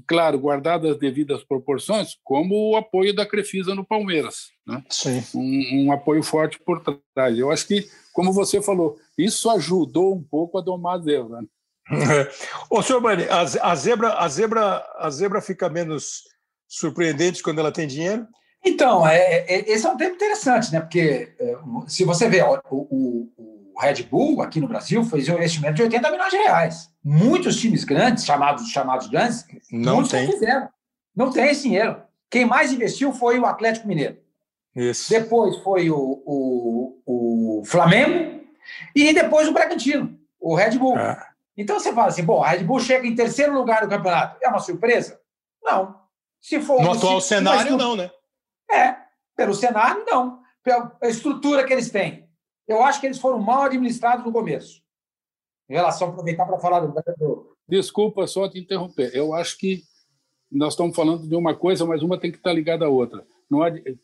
claro, guardadas as devidas proporções, como o apoio da Crefisa no Palmeiras. Né? Sim. Um, um, apoio forte por trás. Eu acho que, como você falou, isso ajudou um pouco a domar a zebra. Né? [laughs] Ô, senhor Mani, a, a, zebra, a, zebra, a zebra fica menos surpreendente quando ela tem dinheiro? Então, é, é, esse é um tema interessante, né? Porque é, se você vê o, o, o Red Bull aqui no Brasil fez um investimento de 80 milhões de reais. Muitos times grandes, chamados, chamados grandes, não tem. Não fizeram. Não tem esse dinheiro. Quem mais investiu foi o Atlético Mineiro. Isso. Depois foi o, o, o Flamengo e depois o Bragantino, o Red Bull. É. Então você fala assim, bom, o Red Bull chega em terceiro lugar do campeonato. É uma surpresa? Não. Se for no atual se, cenário, não, né? É, pelo cenário, não. Pela estrutura que eles têm. Eu acho que eles foram mal administrados no começo. Em relação a aproveitar para falar do. Desculpa só te interromper. Eu acho que nós estamos falando de uma coisa, mas uma tem que estar ligada à outra.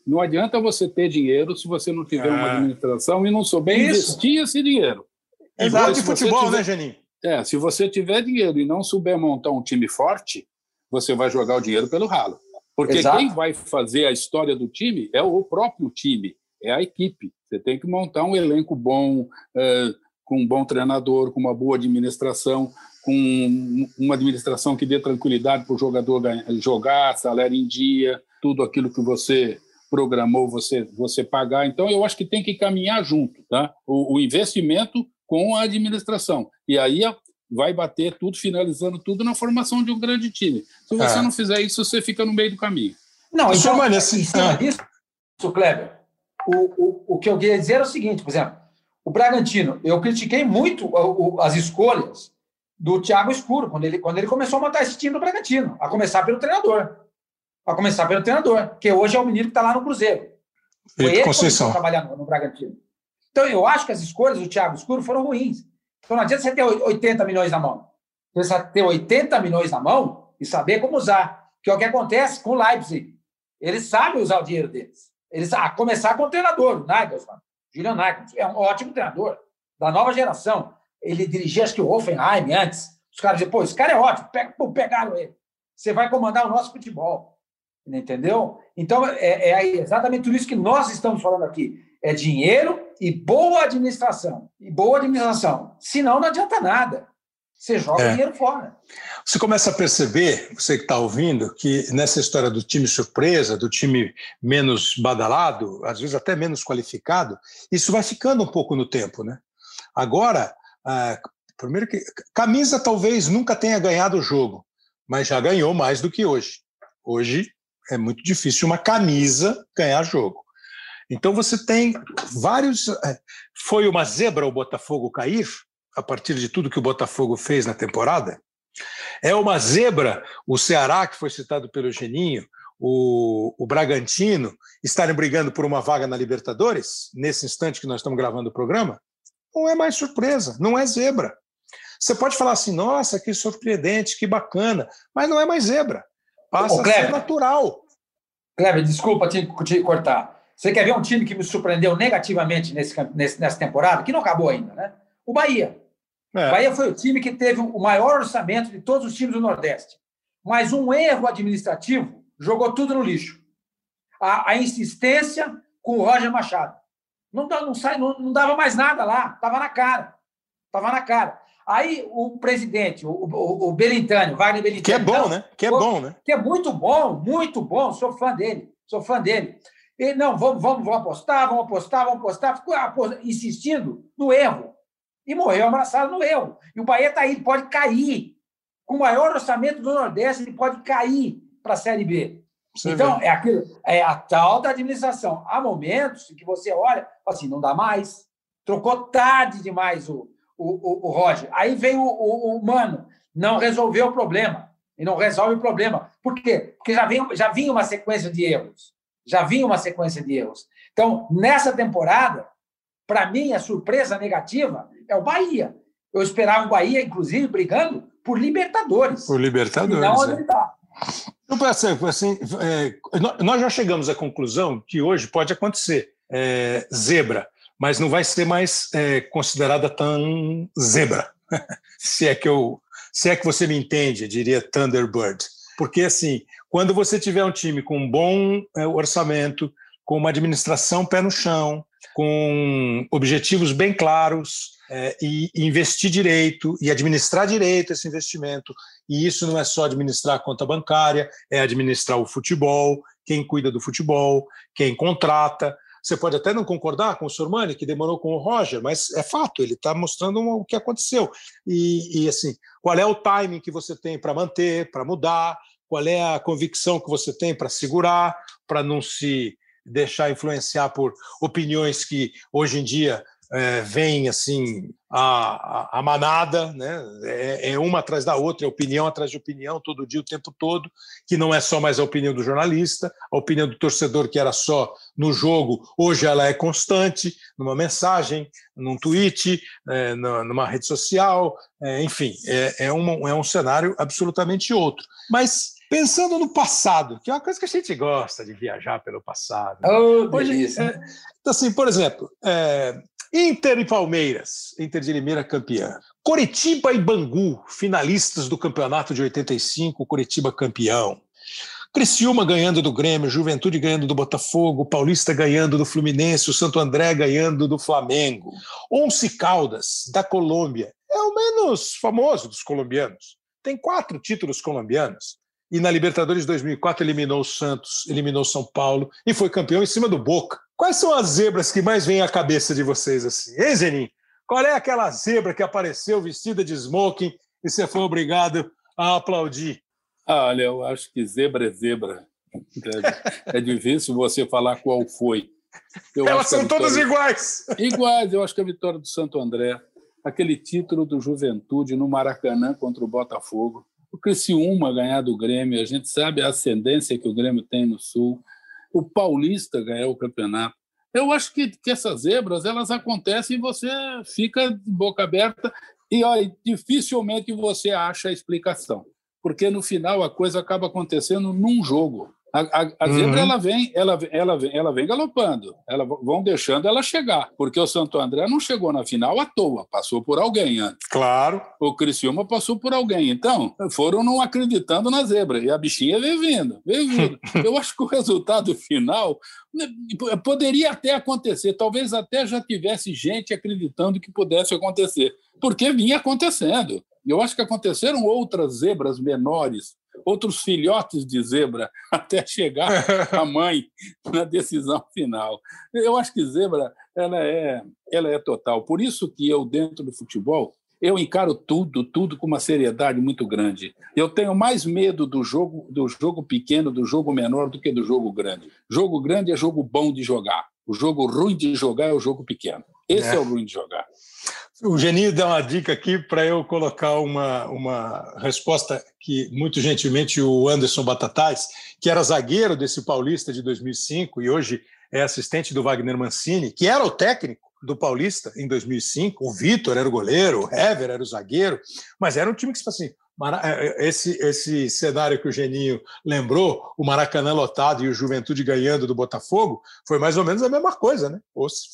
Não adianta você ter dinheiro se você não tiver uma administração e não souber Isso. investir esse dinheiro. Exato de futebol, tiver, né, Janinho? É, se você tiver dinheiro e não souber montar um time forte, você vai jogar o dinheiro pelo ralo. Porque Exato. quem vai fazer a história do time é o próprio time, é a equipe. Você tem que montar um elenco bom, é, com um bom treinador, com uma boa administração, com uma administração que dê tranquilidade para o jogador ganhar, jogar, salário em dia, tudo aquilo que você programou você você pagar. Então eu acho que tem que caminhar junto, tá? O, o investimento com a administração e aí vai bater tudo, finalizando tudo na formação de um grande time. Se você É. não fizer isso, você fica no meio do caminho. Não, então, em cima ah. disso, Kleber, o, o, o que eu queria dizer é o seguinte, por exemplo, o Bragantino, eu critiquei muito as escolhas do Thiago Escuro, quando ele, quando ele começou a montar esse time do Bragantino, a começar pelo treinador. A começar pelo treinador, que hoje é o menino que está lá no Cruzeiro. Foi ele que começou a trabalhar no, no Bragantino. Então, eu acho que as escolhas do Thiago Escuro foram ruins. Então, não adianta você ter 80 milhões na mão. Você precisa ter 80 milhões na mão e saber como usar. Que é o que acontece com o Leipzig. Eles sabem usar o dinheiro deles. Eles, a começar com o treinador, o Nagelsmann. Julian Nagelsmann. É um ótimo treinador da nova geração. Ele dirigia, acho que o Hoffenheim antes. Os caras diziam, pô, esse cara é ótimo. Pega, pô, pegaram ele. Você vai comandar o nosso futebol. Entendeu? Então, é, é exatamente tudo isso que nós estamos falando aqui. É dinheiro e boa administração. E boa administração. Senão, não adianta nada. Você joga É. o dinheiro fora. Você começa a perceber, você que está ouvindo, que nessa história do time surpresa, do time menos badalado, às vezes até menos qualificado, isso vai ficando um pouco no tempo, né? Agora, ah, primeiro que camisa talvez nunca tenha ganhado o jogo, mas já ganhou mais do que hoje. Hoje é muito difícil uma camisa ganhar jogo. Então você tem vários. eh, Foi uma zebra o Botafogo cair a partir de tudo que o Botafogo fez na temporada? É uma zebra o Ceará, que foi citado pelo Geninho, o, o Bragantino, estarem brigando por uma vaga na Libertadores, nesse instante que nós estamos gravando o programa? Não é mais surpresa, não é zebra. Você pode falar assim, nossa, que surpreendente, que bacana, mas não é mais zebra. Passa Ô, a ser Kleber. natural. Kleber, desculpa te, te cortar. Você quer ver um time que me surpreendeu negativamente nesse, nesse- nessa temporada, que não acabou ainda, né? O Bahia. É. Bahia foi o time que teve o maior orçamento de todos os times do Nordeste. Mas um erro administrativo jogou tudo no lixo. A, a insistência com o Roger Machado. Não, não, sai, não, não dava mais nada lá, estava na cara. Estava na cara. Aí o presidente, o, o, o Belintani, o Wagner Belintani. Que é bom, não, né? Que é bom, né? que é muito bom, muito bom, sou fã dele, sou fã dele. E, não, vamos, vamos, vamos apostar, vamos apostar, vamos apostar, ficou apo- insistindo no erro. E morreu abraçado no erro. E o Bahia está aí, ele pode cair. Com o maior orçamento do Nordeste, ele pode cair para a Série B. Você então, vê. é aquilo, é a tal da administração. Há momentos em que você olha, fala assim, não dá mais. Trocou tarde demais o, o, o, o Roger. Aí vem o, o, o Mano, não resolveu o problema. E não resolve o problema. Por quê? Porque já, vem, já vinha uma sequência de erros. Já vinha uma sequência de erros. Então, nessa temporada, para mim, a surpresa negativa é o Bahia. Eu esperava o Bahia, inclusive, brigando por Libertadores. Por Libertadores. não é. ele está. Então, assim, assim, é, nó- nós já chegamos à conclusão que hoje pode acontecer é, zebra, mas não vai ser mais é, considerada tão zebra. [laughs] se é que eu, se é que você me entende, diria Thunderbird, porque assim, quando você tiver um time com um bom é, orçamento, com uma administração pé no chão, com objetivos bem claros é, e investir direito e administrar direito esse investimento e isso não é só administrar a conta bancária, é administrar o futebol, quem cuida do futebol, quem contrata. Você pode até não concordar com o Sormani, que demorou com o Roger, mas é fato, ele está mostrando o que aconteceu. E, e, assim, qual é o timing que você tem para manter, para mudar, qual é a convicção que você tem para segurar, para não se deixar influenciar por opiniões que hoje em dia é, vem assim a, a, manada, né? É, é, uma atrás da outra, é opinião atrás de opinião, todo dia, o tempo todo, que não é só mais a opinião do jornalista, a opinião do torcedor que era só no jogo, hoje ela é constante, numa mensagem, num tweet, é, numa rede social, é, enfim, é, é, uma, é um cenário absolutamente outro. Mas pensando no passado, que é uma coisa que a gente gosta de viajar pelo passado. Oh, Hoje, é, então, assim, por exemplo, é, Inter e Palmeiras, Inter de Limeira campeã. Coritiba e Bangu, finalistas do campeonato de 85, Coritiba campeão. Criciúma ganhando do Grêmio, Juventude ganhando do Botafogo, Paulista ganhando do Fluminense, o Santo André ganhando do Flamengo. Once Caldas, da Colômbia, é o menos famoso dos colombianos. Tem quatro títulos colombianos. E na Libertadores 2004 eliminou o Santos, eliminou São Paulo e foi campeão em cima do Boca. Quais são as zebras que mais vêm à cabeça de vocês assim? Hein, Zenin? Qual é aquela zebra que apareceu vestida de smoking e você foi obrigado a aplaudir? Ah, olha, eu acho que zebra é zebra. É difícil você falar qual foi. Eu Elas são vitória... todas iguais. Iguais. Eu acho que a vitória do Santo André, aquele título do Juventude no Maracanã contra o Botafogo, o Criciúma ganhar do Grêmio, a gente sabe a ascendência que o Grêmio tem no Sul o Paulista ganhar o campeonato. Eu acho que, que essas zebras elas acontecem e você fica de boca aberta e ó, dificilmente você acha a explicação, porque no final a coisa acaba acontecendo num jogo. A, a, a zebra uhum. ela vem, ela, ela, vem, ela vem galopando, ela vão deixando ela chegar, porque o Santo André não chegou na final à toa, passou por alguém antes. Claro. O Criciúma passou por alguém. Então, foram não acreditando na zebra e a bichinha veio vindo, veio vindo. [laughs] Eu acho que o resultado final né, poderia até acontecer, talvez até já tivesse gente acreditando que pudesse acontecer, porque vinha acontecendo. Eu acho que aconteceram outras zebras menores outros filhotes de zebra [laughs] até chegar a mãe [laughs] na decisão final. Eu acho que zebra ela é, ela é total. Por isso que eu, dentro do futebol, eu encaro tudo, tudo com uma seriedade muito grande. Eu tenho mais medo do jogo, do jogo pequeno, do jogo menor, do que do jogo grande. Jogo grande é jogo bom de jogar. O jogo ruim de jogar é o jogo pequeno. Esse é, é o ruim de jogar. O Geninho deu uma dica aqui para eu colocar uma, uma resposta que, muito gentilmente, o Anderson Batatais, que era zagueiro desse Paulista de 2005 e hoje é assistente do Wagner Mancini, que era o técnico do Paulista em 2005. O Vitor era o goleiro, o Hever era o zagueiro, mas era um time que, tipo assim, esse, esse cenário que o Geninho lembrou, o Maracanã lotado e o Juventude ganhando do Botafogo, foi mais ou menos a mesma coisa, né?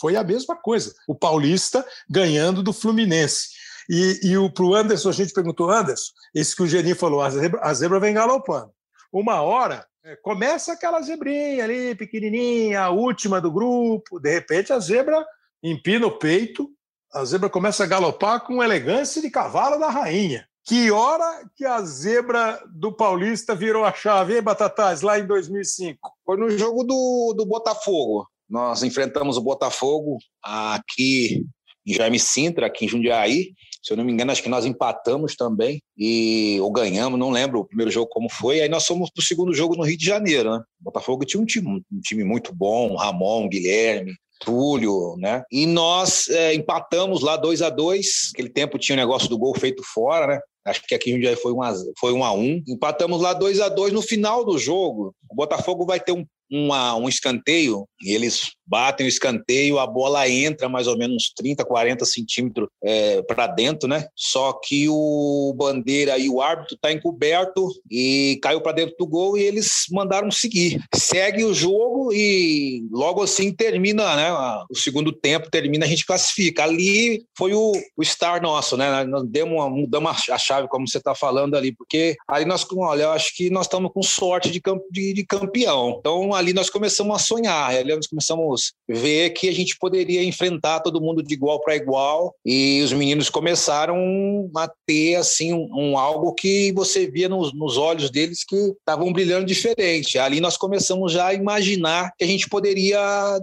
Foi a mesma coisa. O Paulista ganhando do Fluminense. E, e para o Anderson, a gente perguntou, Anderson, esse que o Geninho falou, a zebra, a zebra vem galopando. Uma hora, é, começa aquela zebrinha ali, pequenininha, a última do grupo, de repente a zebra empina o peito, a zebra começa a galopar com elegância de cavalo da rainha. Que hora que a zebra do Paulista virou a chave, hein, Batatais, lá em 2005? Foi no jogo do, do Botafogo. Nós enfrentamos o Botafogo aqui em Jaime Sintra, aqui em Jundiaí. Se eu não me engano, acho que nós empatamos também e ou ganhamos, não lembro o primeiro jogo como foi. Aí nós fomos para o segundo jogo no Rio de Janeiro, né? O Botafogo tinha um time, um time muito bom, Ramon, Guilherme, Túlio, né? E nós é, empatamos lá 2 a 2 Aquele tempo tinha o negócio do gol feito fora, né? Acho que aqui em Jundiaí foi um a, foi um a um. Empatamos lá 2 a 2 no final do jogo. O Botafogo vai ter um uma, um escanteio, eles batem o escanteio, a bola entra mais ou menos 30, 40 centímetros é, para dentro, né? Só que o Bandeira e o árbitro tá encoberto e caiu para dentro do gol e eles mandaram seguir. Segue o jogo e logo assim termina, né? O segundo tempo termina, a gente classifica. Ali foi o, o star nosso, né? Nós demos uma, mudamos a chave, como você está falando ali, porque ali nós, olha, eu acho que nós estamos com sorte de, de, de campeão. Então, ali nós começamos a sonhar, ali nós começamos a ver que a gente poderia enfrentar todo mundo de igual para igual e os meninos começaram a ter assim um, um algo que você via nos, nos olhos deles que estavam brilhando diferente. Ali nós começamos já a imaginar que a gente poderia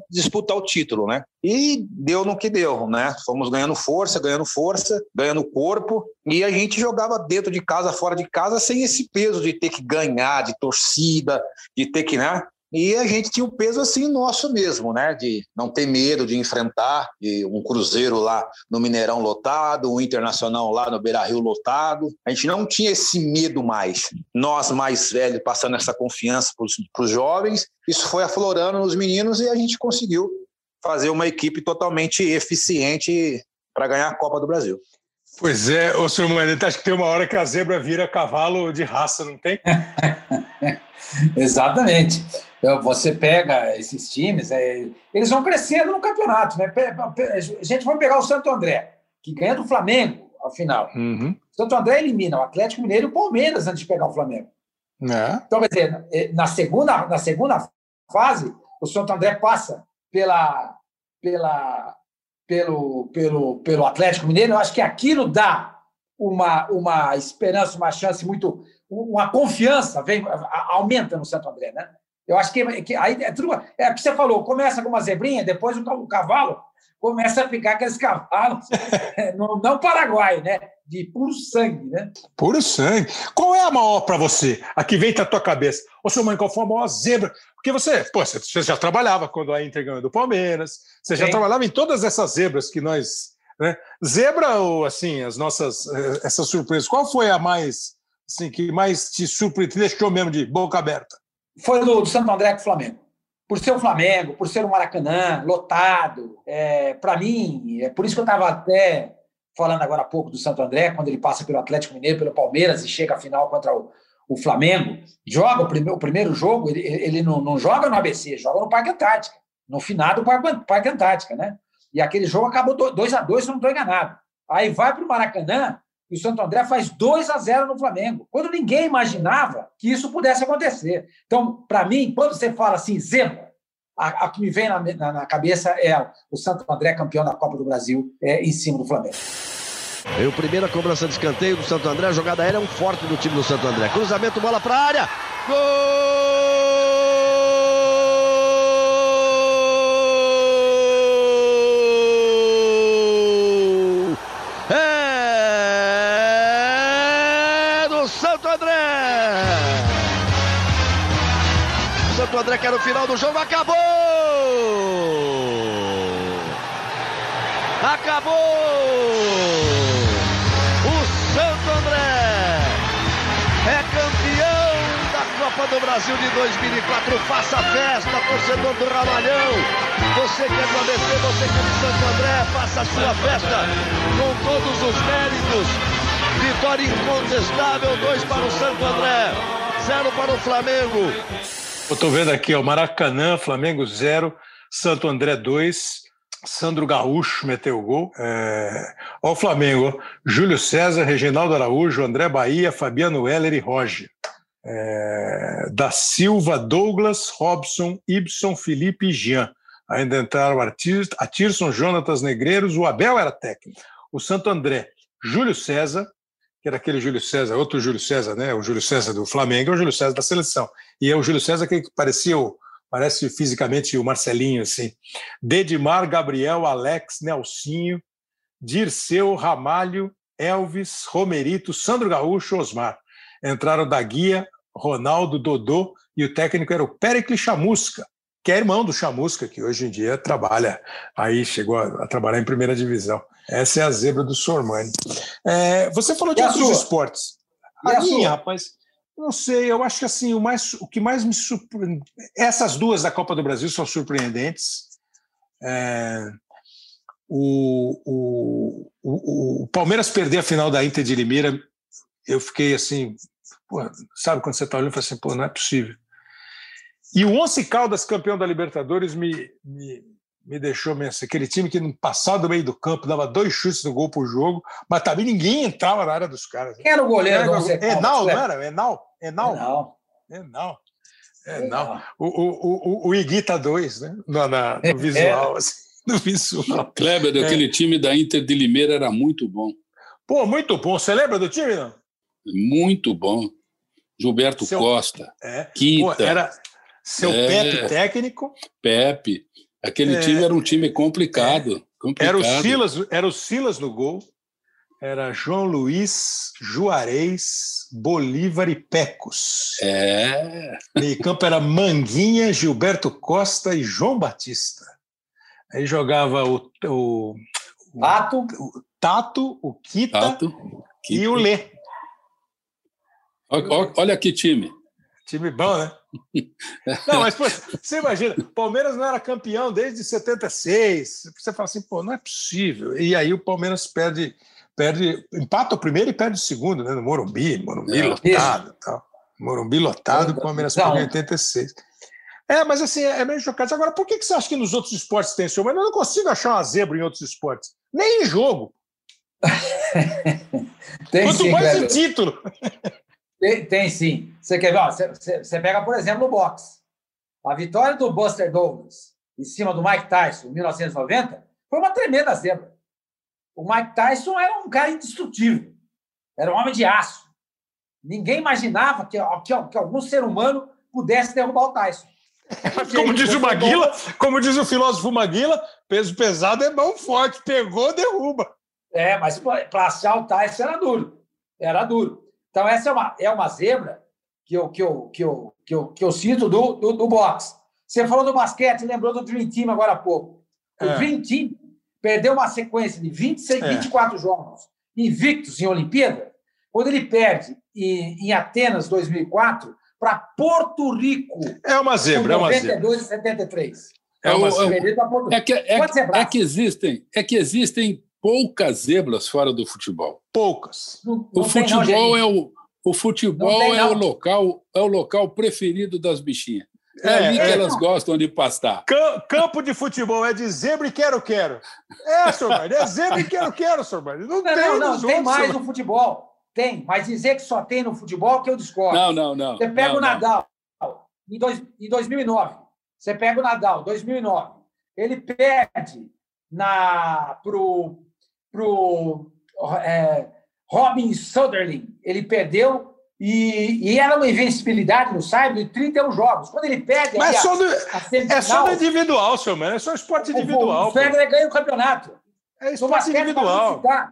disputar o título, né? E deu no que deu, né? Fomos ganhando força, ganhando força, ganhando corpo, e a gente jogava dentro de casa, fora de casa, sem esse peso de ter que ganhar, de torcida, de ter que, né? E a gente tinha o um peso assim nosso mesmo, né? De não ter medo de enfrentar de um Cruzeiro lá no Mineirão lotado, um Internacional lá no Beira Rio lotado. A gente não tinha esse medo mais. Nós, mais velhos, passando essa confiança para os jovens, isso foi aflorando nos meninos e a gente conseguiu fazer uma equipe totalmente eficiente para ganhar a Copa do Brasil. Pois é, ô senhor Moeda, acho que tem uma hora que a zebra vira cavalo de raça, não tem? [laughs] Exatamente. Então, você pega esses times, é, eles vão crescendo no campeonato. Né? A gente vai pegar o Santo André, que ganha do Flamengo, ao final. Uhum. Santo André elimina o Atlético Mineiro e o Palmeiras antes de pegar o Flamengo. É. Então, quer dizer, eh, na segunda, na segunda fase, o Santo André passa pela, pela, pelo, pelo, pelo Atlético Mineiro. Eu acho que aquilo dá uma, uma esperança, uma chance muito. uma confiança, vem, aumenta no Santo André, né? Eu acho que, que aí é tudo. É o que você falou, começa com uma zebrinha, depois o, o cavalo começa a ficar aqueles cavalos, [laughs] não, não Paraguai, né? De puro sangue, né? Puro sangue. Qual é a maior para você? A que vem na tua cabeça? Ô, seu mãe, qual foi a maior zebra? Porque você, pô, você já trabalhava quando a Inter ganhou do Palmeiras, você já Sim. trabalhava em todas essas zebras que nós. Né? Zebra ou assim, as nossas eh, essas surpresas, qual foi a mais assim, que mais te surpreendeu, deixou mesmo de boca aberta? Foi do, do Santo André com o Flamengo por ser o Flamengo, por ser o Maracanã, lotado. É, para mim, é por isso que eu estava até falando agora há pouco do Santo André, quando ele passa pelo Atlético Mineiro, pelo Palmeiras e chega à final contra o, o Flamengo. Joga o, prime, o primeiro jogo, ele, ele não, não, joga no ABC, joga no Parque Antártica, no final do Parque, Parque Antártica, né? E aquele jogo acabou 2 a 2 se não estou enganado. Aí vai para o Maracanã, e o Santo André faz 2 a 0 no Flamengo, quando ninguém imaginava que isso pudesse acontecer. Então, para mim, quando você fala assim, zebra, a, a que me vem na, na, na, cabeça é o Santo André campeão da Copa do Brasil é, em cima do Flamengo. E o primeira cobrança de escanteio do Santo André, jogada aérea é um forte do time do Santo André. Cruzamento, bola para a área. Gol! André quer o final do jogo, acabou! Acabou! O Santo André é campeão da Copa do Brasil de 2004. Faça festa, torcedor do Ramalhão. Você quer do ABC, você quer do Santo André, faça a sua festa com todos os méritos. Vitória incontestável, dois para o Santo André, zero para o Flamengo. Eu estou vendo aqui, ó, Maracanã, Flamengo 0, Santo André 2, Sandro Gaúcho meteu o gol. É... Ó, o Flamengo. Júlio César, Reginaldo Araújo, André Bahia, Fabiano Heller e Roger. É... Da Silva, Douglas, Robson, Ibson, Felipe e Jean. Ainda entraram Atirson, Jonatas Negreiros, o Abel era técnico. O Santo André, Júlio César, que era aquele Júlio César, outro Júlio César, né? O Júlio César do Flamengo é o Júlio César da seleção. E é o Júlio César que parecia parece fisicamente o Marcelinho, assim. Dedimar, Gabriel, Alex, Nelsinho, Dirceu, Ramalho, Elvis, Romerito, Sandro Gaúcho, Osmar. Entraram da guia, Ronaldo, Dodô e o técnico era o Pericles Chamusca, que é irmão do Chamusca, que hoje em dia trabalha aí, chegou a, a trabalhar em primeira divisão. Essa é a zebra do Sormani. É, você falou de outros esportes. A, a minha, rapaz, não sei, eu acho que assim, o, mais, o que mais me surpreende. Essas duas da Copa do Brasil são surpreendentes. É, o, o, o, o, Palmeiras perder a final da Inter de Limeira, eu fiquei assim, pô, sabe quando você está olhando e fala assim, pô, não é possível. E o Once Caldas, campeão da Libertadores, me, me, me deixou mesmo. Aquele time que no passado do meio do campo dava dois chutes no gol por jogo, mas também ninguém entrava na área dos caras. Quem era o goleiro era, do Enal, não era? Enal? Enal? Enal. Enal. Enal. O, o, o, o Iguita 2, né? No, na, no visual. É. Assim, [laughs] no visual. Kleber, é. aquele time da Inter de Limeira era muito bom. Pô, muito bom. Você lembra do time, não? Muito bom. Gilberto seu, Costa. É. Quita. Pô, era seu é, Pepe técnico. Pepe. Aquele é, time era um time complicado, complicado. Era o Silas, era o Silas no gol. Era João Luiz, Juarez, Bolívar e Pecos. É. Meio campo era Manguinha, Gilberto Costa e João Batista. Aí jogava o, o, o Tato, o, Tato, o Kita Tato, e o Lê. Olha, olha que time. Time bom, né? [laughs] Não, mas pô, você imagina, Palmeiras não era campeão desde 76. Você fala assim, pô, não é possível. E aí o Palmeiras perde, perde, empata o primeiro e perde o segundo, né? No Morumbi, Morumbi é, lotado, tal. Morumbi lotado, o Palmeiras perde em 86. É, mas assim, é meio chocante. Agora, por que você acha que nos outros esportes tem isso? Mas eu não consigo achar uma zebra em outros esportes. Nem em jogo. [laughs] tem Quanto sim, mais em título. Tem, tem sim. Você quer ver? Você, pega, por exemplo, o boxe. A vitória do Buster Douglas em cima do Mike Tyson em 1990 foi uma tremenda zebra. O Mike Tyson era um cara indestrutível. Era um homem de aço. Ninguém imaginava que, que, que algum ser humano pudesse derrubar o Tyson. [laughs] Como diz o Maguila, como diz o filósofo Maguila, peso pesado é mão forte, pegou, derruba. É, mas para achar o Tyson era duro. Era duro. Então, essa é uma, é uma zebra que eu, que eu, que eu, que eu, que eu cito do, do, do boxe. Você falou do basquete, lembrou do Dream Team agora há pouco. O É. Dream Team perdeu uma sequência de 26, É. 24 jogos invictos em Olimpíada, quando ele perde em, em Atenas 2004 para Porto Rico. É uma zebra, é uma zebra. 92 e 73. É uma É É Rico. que, é, é que existem, é que existem poucas zebras fora do futebol. Poucas. Não- O não não, futebol é o o Não futebol tem, é o local é o local preferido das bichinhas. É, É, ali que é. elas gostam de pastar. Cam- Campo de futebol é de zebra e quero-quero. É, senhor Barney, é zebra e quero-quero, senhor Barney. Não, Não, tem não, não, tem outros, mais senhor no futebol. Tem, mas dizer que só tem no futebol que eu discordo. Não, não, não. Você pega não, o não. Nadal em, dois, em 2009. Você pega o Nadal, 2009. Ele perde na pro pro é, Robin Soderling. Ele perdeu e, e era uma invencibilidade no Saibro de 31 jogos. Quando ele perde Mas é a- só, do, a semifinal, é só no individual, senhor Barney. É só esporte o- individual. o pô. Federer ganha o campeonato. É No esporte individual. citar.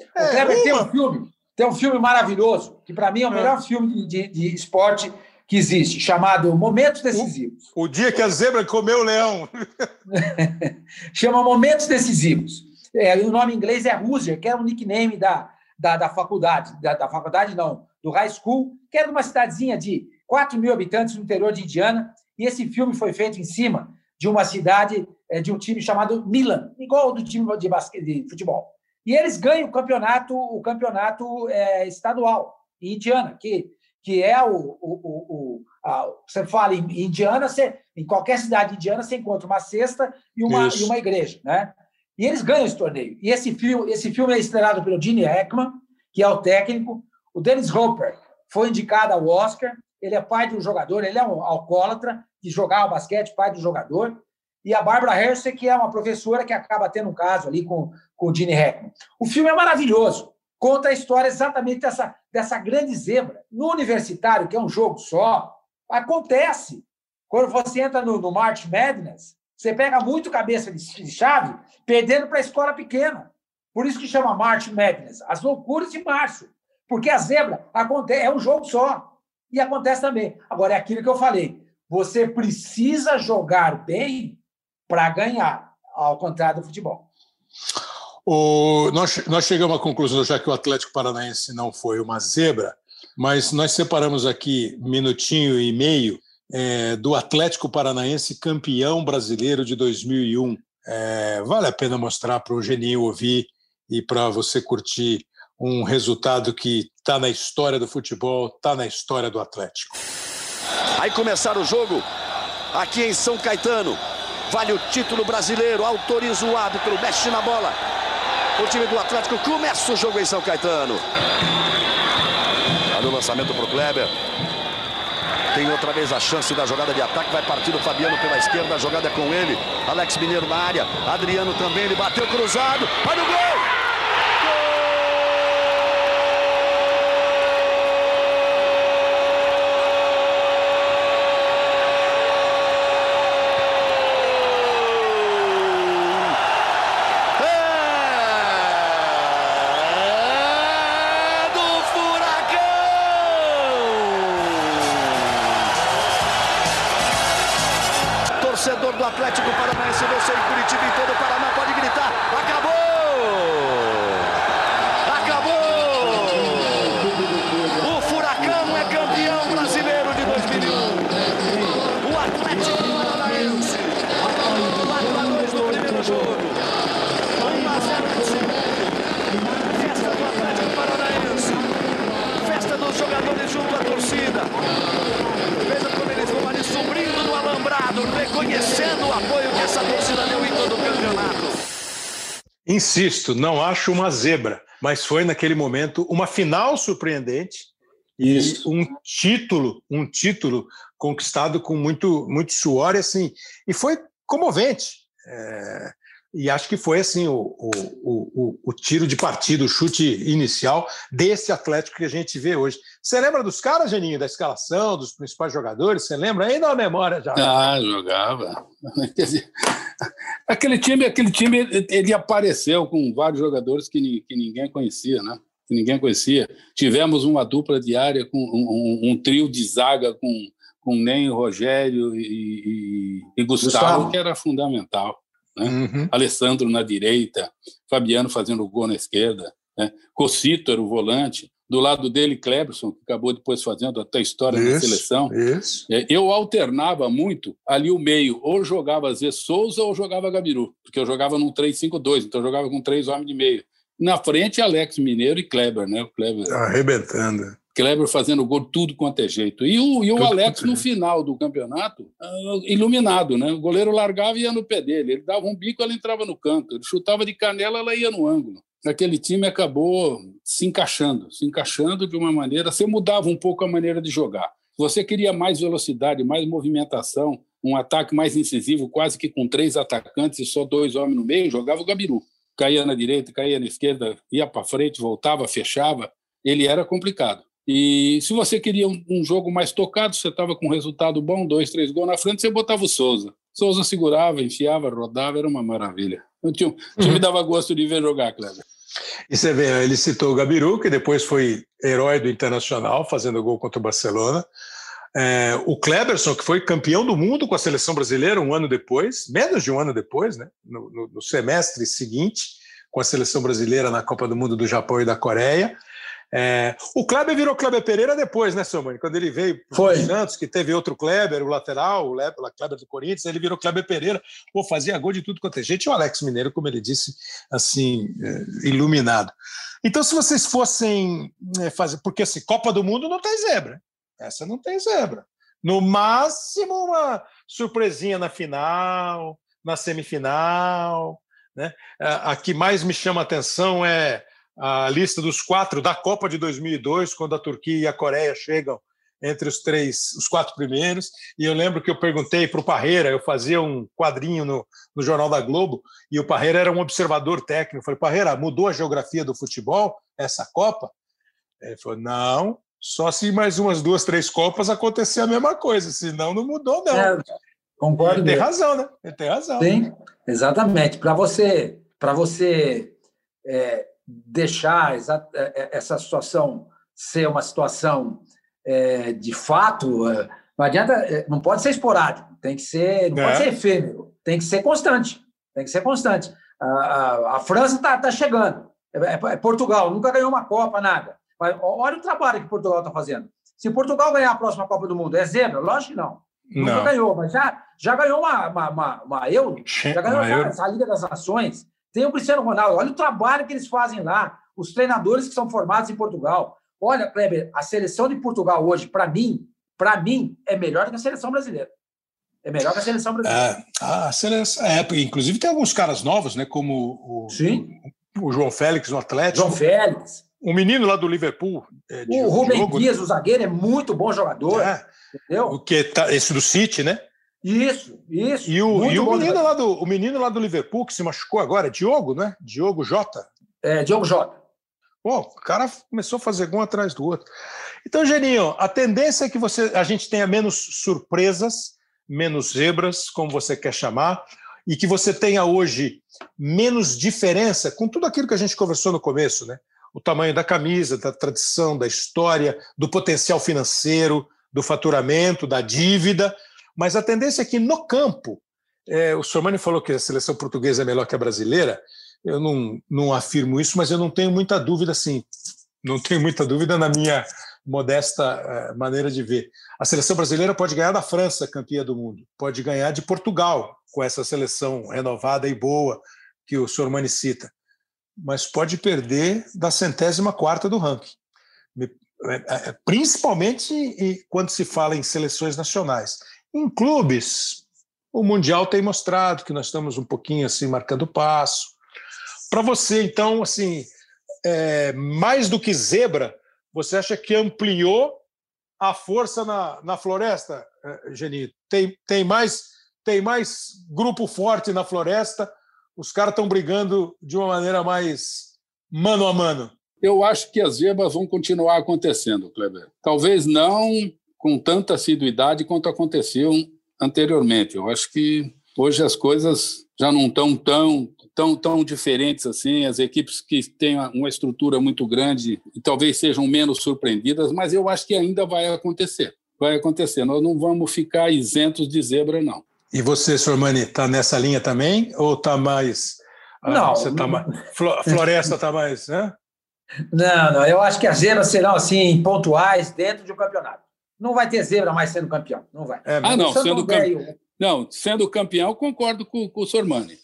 O É, Kleber tem um filme, tem um filme maravilhoso, que para mim é o É. melhor filme de, de- de esporte que existe, chamado Momentos Decisivos. O dia que a zebra comeu o leão. [laughs] Chama Momentos Decisivos. É, o nome em inglês é Hoosier, que era um nickname da, da, da faculdade, da, da faculdade não, do high school, que era uma cidadezinha de 4 mil habitantes no interior de Indiana, e esse filme foi feito em cima de uma cidade, é, de um time chamado Milan, igual do time de, basque, de futebol. E eles ganham o campeonato, o campeonato é, estadual em Indiana, que, que é o, o, o, o a- você fala em Indiana, você, em qualquer cidade indiana você encontra uma cesta e uma, Isso. e uma igreja, né? E eles ganham esse torneio. E esse filme, esse filme é estrelado pelo Gene Hackman, que é o técnico. O Dennis Hopper foi indicado ao Oscar. Ele é pai de um jogador, ele é um alcoólatra que jogava basquete, pai do jogador. E a Barbara Hershey, que é uma professora que acaba tendo um caso ali com, com o Gene Hackman. O filme é maravilhoso. Conta a história exatamente dessa, dessa grande zebra. No universitário, que é um jogo só, acontece. Quando você entra no, no March Madness, você pega muito cabeça de chave perdendo para a escola pequena. Por isso que chama March Madness, as loucuras de março. Porque a zebra acontece, é um jogo só. E acontece também. Agora, é aquilo que eu falei. Você precisa jogar bem para ganhar, ao contrário do futebol. O- nós, nós chegamos à conclusão, já que o Atlético Paranaense não foi uma zebra, mas nós separamos aqui minutinho e meio é, do Atlético Paranaense campeão brasileiro de 2001. É, vale a pena mostrar para o Geninho ouvir e para você curtir um resultado que está na história do futebol, está na história do Atlético. Aí começar o jogo aqui em São Caetano. Vale o título brasileiro, autoriza o árbitro, mexe na bola. O time do Atlético começa o jogo em São Caetano. Olha o lançamento para o Kleber. Tem outra vez a chance da jogada de ataque. Vai partir o Fabiano pela esquerda. A jogada é com ele. Alex Mineiro na área. Adriano também. Ele bateu cruzado. Olha o gol! Insisto, não acho uma zebra, mas foi naquele momento uma final surpreendente Isso. E um título, um título conquistado com muito, muito suor, e assim, e foi comovente. É, e acho que foi assim o, o, o, o, tiro de partida, o chute inicial desse Atlético que a gente vê hoje. Você lembra dos caras, Geninho, da escalação, dos principais jogadores? Você lembra ainda a memória já? Ah, jogava. [laughs] aquele time, aquele time, ele apareceu com vários jogadores que, que ninguém conhecia, né? Que ninguém conhecia. Tivemos uma dupla diária com um, um, um trio de zaga com com Nem, Rogério e, e, e Gustavo, Gustavo, que era fundamental. Né? Uhum. Alessandro na direita, Fabiano fazendo o gol na esquerda, né? Cocito era o volante, do lado dele Cleberson, que acabou depois fazendo até história isso, na seleção. Isso. É, eu alternava muito ali o meio, ou jogava Zé Souza ou jogava Gabiru, porque eu jogava num 3-5-2, então eu jogava com três homens de meio. Na frente, Alex Mineiro e Kleber, né? O Kleber. Arrebentando. Kleber fazendo gol tudo quanto é jeito. E o, e o Alex, no final do campeonato, uh, iluminado, né? O goleiro largava e ia no pé dele. Ele dava um bico, ela entrava no canto. Ele chutava de canela, ela ia no ângulo. Aquele time acabou se encaixando, se encaixando de uma maneira. Você mudava um pouco a maneira de jogar. Você queria mais velocidade, mais movimentação, um ataque mais incisivo, quase que com três atacantes e só dois homens no meio, jogava o Gabiru. Caía na direita, caía na esquerda, ia para frente, voltava, fechava. Ele era complicado. E se você queria um, um jogo mais tocado, você estava com um resultado bom, dois, três gols na frente, você botava o Souza. Souza segurava, enfiava, rodava, era uma maravilha. O time, uhum. me dava gosto de ver jogar, Kleber. E você vê, ele citou o Gabiru, que depois foi herói do Internacional, fazendo gol contra o Barcelona. É, o Kleberson, que foi campeão do mundo com a seleção brasileira um ano depois, menos de um ano depois, né? no, no, no semestre seguinte, com a seleção brasileira na Copa do Mundo do Japão e da Coreia. É, o Kleber virou Kleber Pereira depois, né, seu mãe? Quando ele veio para Santos, que teve outro Kleber, o lateral, o Kleber do Corinthians, ele virou Kleber Pereira, pô, fazia gol de tudo quanto é gente, e o Alex Mineiro, como ele disse, assim, é, iluminado. Então, se vocês fossem é, fazer, porque assim, Copa do Mundo não tem zebra, essa não tem zebra. No máximo, uma surpresinha na final, na semifinal. Né? A, a que mais me chama a atenção é a lista dos quatro da Copa de 2002, quando a Turquia e a Coreia chegam entre os três, os quatro primeiros. E eu lembro que eu perguntei para o Parreira, eu fazia um quadrinho no, no Jornal da Globo, e o Parreira era um observador técnico. Eu falei, Parreira, mudou a geografia do futebol essa Copa? Ele falou, não, só se mais umas duas, três Copas acontecer a mesma coisa, senão não mudou, não. É, concordo. Ele tem razão, né? Ele tem razão. Sim, exatamente. Para você, para você é, deixar é, é, essa situação ser uma situação é, de fato, não adianta, não pode ser esporádico, tem que ser, não é. pode ser efêmero, tem que ser constante, tem que ser constante. A, a, a França está tá chegando, é, é, Portugal nunca ganhou uma Copa, nada. Mas olha o trabalho que Portugal está fazendo. Se Portugal ganhar a próxima Copa do Mundo, é zebra? Lógico que não. Nunca não. ganhou, mas já, já ganhou uma, uma, uma, uma Euro, já ganhou a Liga das Nações, tem o Cristiano Ronaldo, olha o trabalho que eles fazem lá, os treinadores que são formados em Portugal. Olha, Kleber, a seleção de Portugal hoje, para mim, para mim, é melhor que a seleção brasileira. É melhor que a seleção brasileira. É, a seleção, é, inclusive tem alguns caras novos, né? Como o, Sim. o, o João Félix no Atlético. João Félix. O menino lá do Liverpool. É, o Rubem Dias, o zagueiro, é muito bom jogador. É. Entendeu? O que tá, esse do City, né? Isso, isso. E o, e o menino, lá do, o menino lá do Liverpool que se machucou agora, Diogo, né? Diogo Jota. É, Diogo Jota. Pô, o cara começou a fazer um atrás do outro. Então, Geninho, a tendência é que você, a gente tenha menos surpresas, menos zebras, como você quer chamar, e que você tenha hoje menos diferença com tudo aquilo que a gente conversou no começo, né? O tamanho da camisa, da tradição, da história, do potencial financeiro, do faturamento, da dívida, mas a tendência é que no campo, é, o Sormani falou que a seleção portuguesa é melhor que a brasileira. Eu não, não afirmo isso, mas eu não tenho muita dúvida, sim. Não tenho muita dúvida na minha modesta é, maneira de ver. A seleção brasileira pode ganhar da França, campeã do mundo, pode ganhar de Portugal, com essa seleção renovada e boa que o Sormani cita, mas pode perder da centésima quarta do ranking. É, é, principalmente quando se fala em seleções nacionais. Em clubes, o Mundial tem mostrado que nós estamos um pouquinho assim marcando passo. Para você, então, assim, é, mais do que zebra, você acha que ampliou a força na, na floresta, eh, Geni? Tem, tem, mais, tem mais grupo forte na floresta? Os caras estão brigando de uma maneira mais mano a mano? Eu acho que as zebras vão continuar acontecendo, Kleber. Talvez não com tanta assiduidade quanto aconteciam anteriormente. Eu acho que hoje as coisas já não estão tão, tão, tão diferentes assim. As equipes que têm uma estrutura muito grande e talvez sejam menos surpreendidas, mas eu acho que ainda vai acontecer. Vai acontecer. Nós não vamos ficar isentos de zebra, não. E você, Sormani, está nessa linha também? Ou está mais. Ah, não. Você tá mais, floresta está mais. Né? Não, não. Eu acho que as zebras serão assim, pontuais dentro de um campeonato. Não vai ter zebra mais sendo campeão. Não vai. É, ah, não. Sendo, campeão, não, sendo campeão, concordo com, com o Sormani.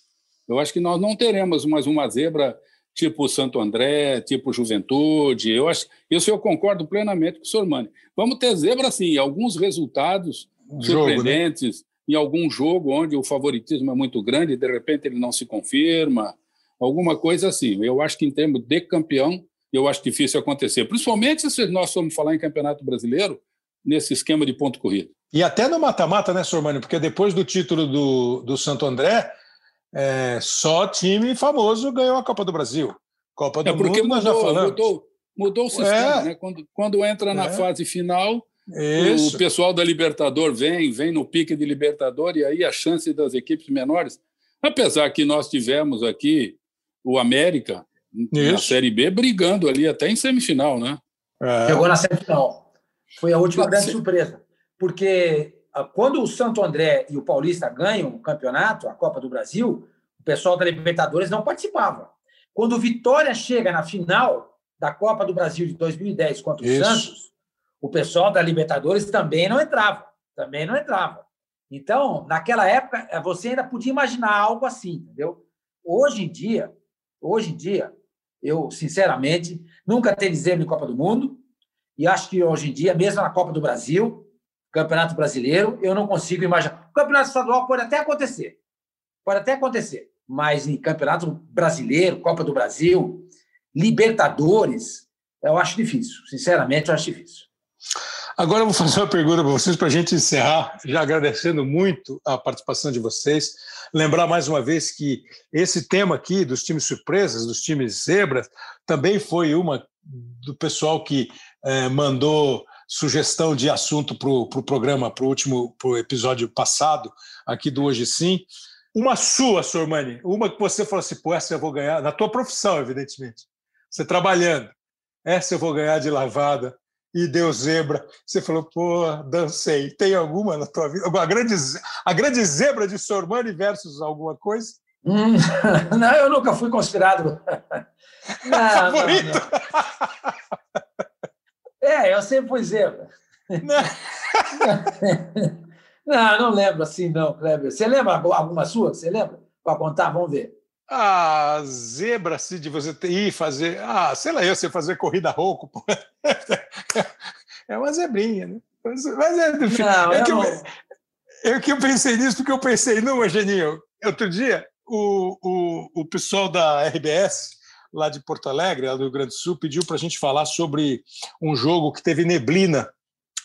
Eu acho que nós não teremos mais uma zebra tipo Santo André, tipo Juventude. Eu acho, isso eu concordo plenamente com o Sormani. Vamos ter zebra, sim, alguns resultados um surpreendentes, jogo, né? em algum jogo onde o favoritismo é muito grande e de repente ele não se confirma, alguma coisa assim. Eu acho que em termos de campeão, eu acho difícil acontecer. Principalmente se nós formos falar em Campeonato Brasileiro, nesse esquema de ponto corrido. E até no mata-mata, né, Sormani? Porque depois do título do, do Santo André, é, só time famoso ganhou a Copa do Brasil. Copa do é porque Mundo, mudou, nós já falamos. Mudou, mudou o sistema, é. né? Quando, quando entra na é. fase final, Isso. o pessoal da Libertador vem, vem no pique de Libertador, e aí a chance das equipes menores. Apesar que nós tivemos aqui o América Isso. na Série B brigando ali até em semifinal, né? É. Chegou na semifinal. Foi a última grande surpresa. Porque ah, quando o Santo André e o Paulista ganham o campeonato, a Copa do Brasil, o pessoal da Libertadores não participava. Quando o Vitória chega na final da Copa do Brasil de 2010 contra o Isso. Santos, o pessoal da Libertadores também não entrava. Também não entrava. Então, naquela época, eh, você ainda podia imaginar algo assim, entendeu? Hoje em dia, hoje em dia, eu, sinceramente, nunca teve zebra em Copa do Mundo, e acho que hoje em dia, mesmo na Copa do Brasil, Campeonato Brasileiro, eu não consigo imaginar. O Campeonato Estadual pode até acontecer. Pode até acontecer. Mas em Campeonato Brasileiro, Copa do Brasil, Libertadores, eu acho difícil. Sinceramente, eu acho difícil. Agora eu vou fazer uma pergunta para vocês para a gente encerrar, já agradecendo muito a participação de vocês. Lembrar mais uma vez que esse tema aqui dos times surpresas, dos times zebras, também foi uma do pessoal que é, mandou sugestão de assunto para o pro programa, para o último pro episódio passado, aqui do Hoje Sim. Uma sua, Sormani, uma que você falou assim, pô, essa eu vou ganhar, na tua profissão, evidentemente. Você trabalhando, essa eu vou ganhar de lavada, e deu zebra. Você falou, pô, dancei. Tem alguma na tua vida? A grande, a grande zebra de Sormani versus alguma coisa? Hum, [laughs] não, eu nunca fui considerado. [laughs] Não, não, não. [laughs] É, eu sempre fui zebra. Não. [laughs] não, não lembro assim, não, Kleber. Você lembra alguma sua? Você lembra? Para contar, vamos ver. Ah, zebra, assim, de você ir fazer. Ah, sei lá, eu sei fazer corrida rouco. Pô. [laughs] É uma zebrinha, né? Mas é, não, é que eu, eu, que eu pensei nisso porque eu pensei, não, Eugeninho, outro dia o, o, o pessoal da RBS lá de Porto Alegre, lá do Rio Grande do Sul, pediu para a gente falar sobre um jogo que teve neblina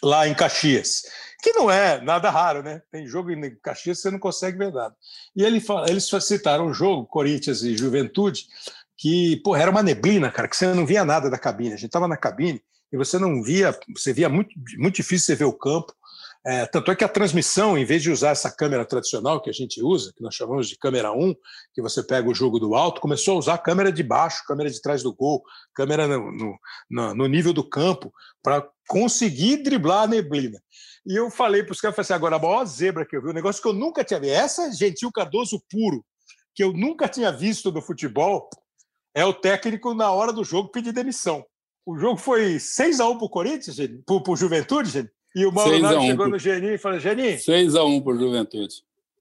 lá em Caxias, que não é nada raro, né? Tem jogo em Caxias que você não consegue ver nada. E ele eles citaram um jogo, Corinthians e Juventude, que, pô, era uma neblina, cara, que você não via nada da cabine. A gente estava na cabine e você não via, você via muito, muito difícil você ver o campo. É, tanto é que a transmissão, em vez de usar essa câmera tradicional que a gente usa, que nós chamamos de câmera 1, que você pega o jogo do alto, começou a usar câmera de baixo, câmera de trás do gol, câmera no, no, no nível do campo, para conseguir driblar a neblina. E eu falei para os caras, falei assim, agora a maior zebra que eu vi, um negócio que eu nunca tinha visto, essa Gentil Cardoso puro, que eu nunca tinha visto no futebol, é o técnico na hora do jogo pedir demissão. O jogo foi 6 a 1 para o Corinthians, para o Juventude, gente. E o Mauro Naves chegou no Geninho e falou: Geninho. 6x1 por Juventude.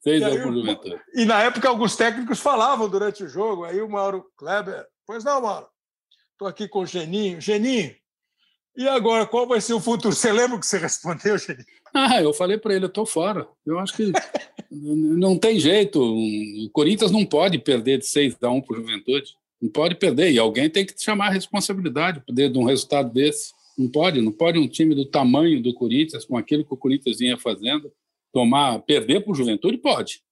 6x1 por Juventude. E na época, alguns técnicos falavam durante o jogo. Aí o Mauro Kleber, pois não, Mauro. Estou aqui com o Geninho. Geninho, e agora, qual vai ser o futuro? Você lembra o que você respondeu, Geninho? Ah, eu falei para ele, eu estou fora. Eu acho que [laughs] não tem jeito. O Corinthians não pode perder de 6 a 1 por Juventude. Não pode perder. E alguém tem que chamar a responsabilidade de um resultado desse. Não pode, não pode um time do tamanho do Corinthians, com aquilo que o Corinthians vinha fazendo, tomar, perder para o Juventude, pode.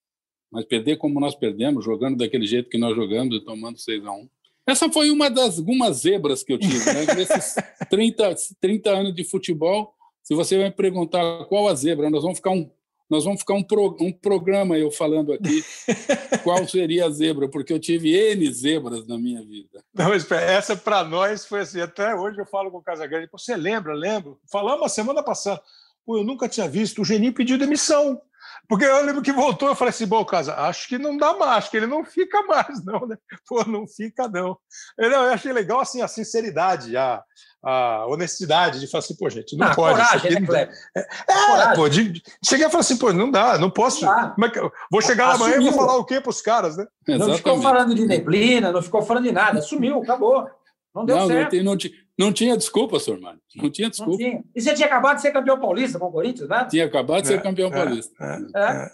Mas perder como nós perdemos, jogando daquele jeito que nós jogamos e tomando 6 a 1 Essa foi uma das algumas zebras que eu tive. Né? [laughs] Nesses 30, 30 anos de futebol, se você vai me perguntar qual a zebra, nós vamos ficar um, nós vamos ficar um, pro, um programa eu falando aqui [laughs] qual seria a zebra, porque eu tive N zebras na minha vida. Não, essa para nós foi assim, até hoje eu falo com o Casagrande, você lembra, lembro, falamos a semana passada, Pô, eu nunca tinha visto, o Geninho pediu demissão. Porque eu lembro que voltou, eu falei assim, bom, casa, acho que não dá mais, acho que ele não fica mais, [laughs] não, né? Pô, não fica, não. Eu, eu achei legal, assim, a sinceridade, a, a honestidade de falar assim, pô, gente, não ah, pode. Coragem, né, Kleber? É, é pô, de, de chegar e falar assim, pô, não dá, não posso. Não dá. É vou chegar amanhã e vou falar o quê para os caras, né? Não ficou falando de neblina, não ficou falando de nada, sumiu, acabou. Não deu não, certo. Não, não, não tinha desculpa, senhor Mário. Não tinha desculpa. Não tinha. E você tinha acabado de ser campeão paulista com o Corinthians, né? Tinha acabado de ser é, campeão é, paulista. É, é.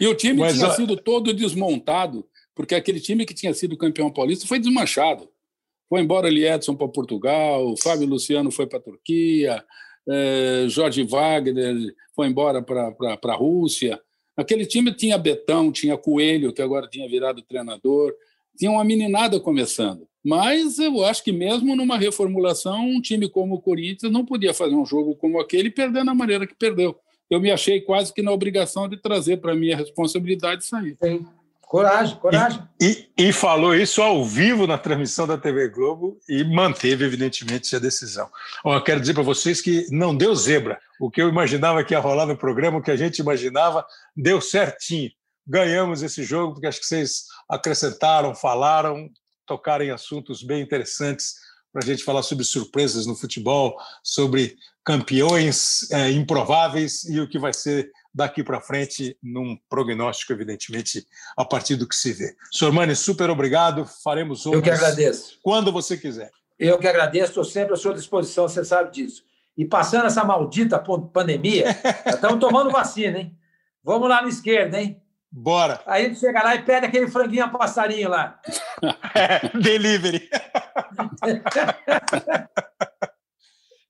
E o time Mas, tinha sido todo desmontado, porque aquele time que tinha sido campeão paulista foi desmanchado. Foi embora ali Edson para Portugal, Fábio Luciano foi para a Turquia, eh, Jorge Wagner foi embora para a Rússia. Aquele time tinha Betão, tinha Coelho, que agora tinha virado treinador, tinha uma meninada começando. Mas eu acho que mesmo numa reformulação, um time como o Corinthians não podia fazer um jogo como aquele perdendo da maneira que perdeu. Eu me achei quase que na obrigação de trazer para mim a responsabilidade isso aí. Sim. Coragem, coragem. E, e, e, falou isso ao vivo na transmissão da TV Globo e manteve, evidentemente, a decisão. Ó, eu quero dizer para vocês que não deu zebra. O que eu imaginava que ia rolar no programa, o que a gente imaginava, deu certinho. Ganhamos esse jogo, porque acho que vocês acrescentaram, falaram, tocar em assuntos bem interessantes para a gente falar sobre surpresas no futebol, sobre campeões é, improváveis e o que vai ser daqui para frente num prognóstico, evidentemente, a partir do que se vê. Sormani, super obrigado. Faremos outros. Eu que agradeço. Quando você quiser. Eu que agradeço, estou sempre à sua disposição, você sabe disso. E passando essa maldita pandemia, estamos [laughs] tomando vacina, hein? Vamos lá no esquerdo, hein? Bora. Aí ele chega lá e pede aquele franguinho a passarinho lá. [laughs] É, delivery. [laughs]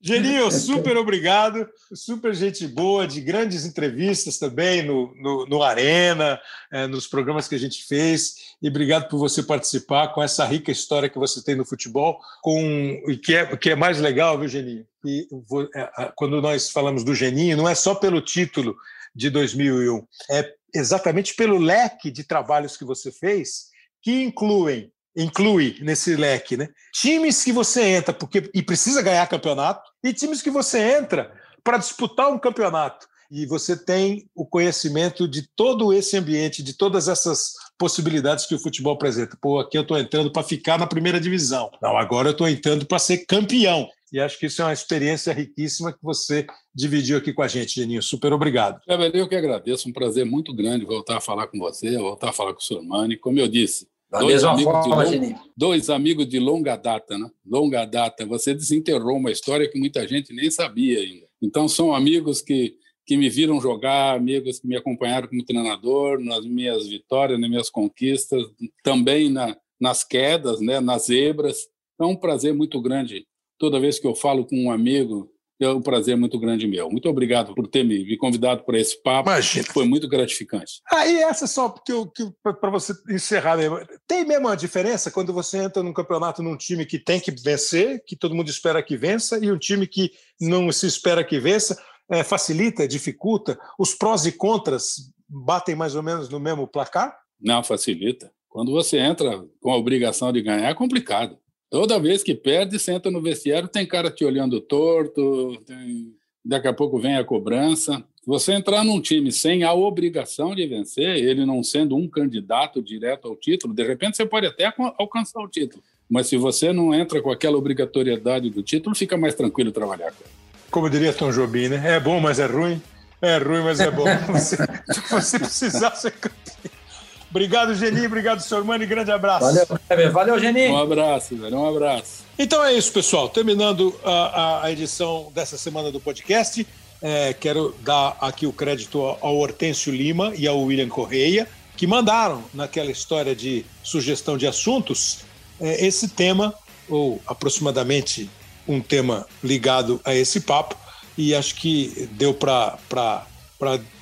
Geninho, [laughs] super obrigado, super gente boa, de grandes entrevistas também no, no, no Arena, é, nos programas que a gente fez, e obrigado por você participar com essa rica história que você tem no futebol, com e que é, que é mais legal, viu, Geninho? E, é, quando nós falamos do Geninho, não é só pelo título de 2001, é exatamente pelo leque de trabalhos que você fez, que incluem inclui nesse leque, né? Times que você entra porque e precisa ganhar campeonato e times que você entra para disputar um campeonato e você tem o conhecimento de todo esse ambiente, de todas essas possibilidades que o futebol apresenta. Pô, aqui eu estou entrando para ficar na primeira divisão. Não, agora eu estou entrando para ser campeão. E acho que isso é uma experiência riquíssima que você dividiu aqui com a gente, Geninho. Super obrigado. Eu que agradeço, um prazer muito grande voltar a falar com você, voltar a falar com o Sormani. Como eu disse, da dois amigos, forma, de dois amigos de longa data, né? Longa data. Você desenterrou uma história que muita gente nem sabia ainda. Então, são amigos que, que me viram jogar, amigos que me acompanharam como treinador, nas minhas vitórias, nas minhas conquistas, também na, nas quedas, né? nas zebras. É um prazer muito grande. Toda vez que eu falo com um amigo, é um prazer muito grande meu. Muito obrigado por ter me, convidado para esse papo. Imagina. Foi muito gratificante. Aí ah, essa só porque para você encerrar mesmo. Tem mesmo a diferença quando você entra num campeonato num time que tem que vencer, que todo mundo espera que vença, e um time que não se espera que vença, é, facilita, dificulta? Os prós e contras batem mais ou menos no mesmo placar? Não, facilita. Quando você entra com a obrigação de ganhar, é complicado. Toda vez que perde, senta no vestiário, tem cara te olhando torto, tem... daqui a pouco vem a cobrança. Se você entrar num time sem a obrigação de vencer, ele não sendo um candidato direto ao título, de repente você pode até alcançar o título. Mas se você não entra com aquela obrigatoriedade do título, fica mais tranquilo trabalhar com ele. Como diria Tom Jobim, né? É bom, mas é ruim. É ruim, mas é bom. [laughs] Você, você precisar ser campeão. Obrigado, Geni. Obrigado, senhor Mani. Grande abraço. Valeu, Valeu Geni. Um abraço, velho. Um abraço. Então é isso, pessoal. Terminando a, a edição dessa semana do podcast, é, quero dar aqui o crédito ao Hortêncio Lima e ao William Correia, que mandaram naquela história de sugestão de assuntos é, esse tema, ou aproximadamente um tema ligado a esse papo e acho que deu para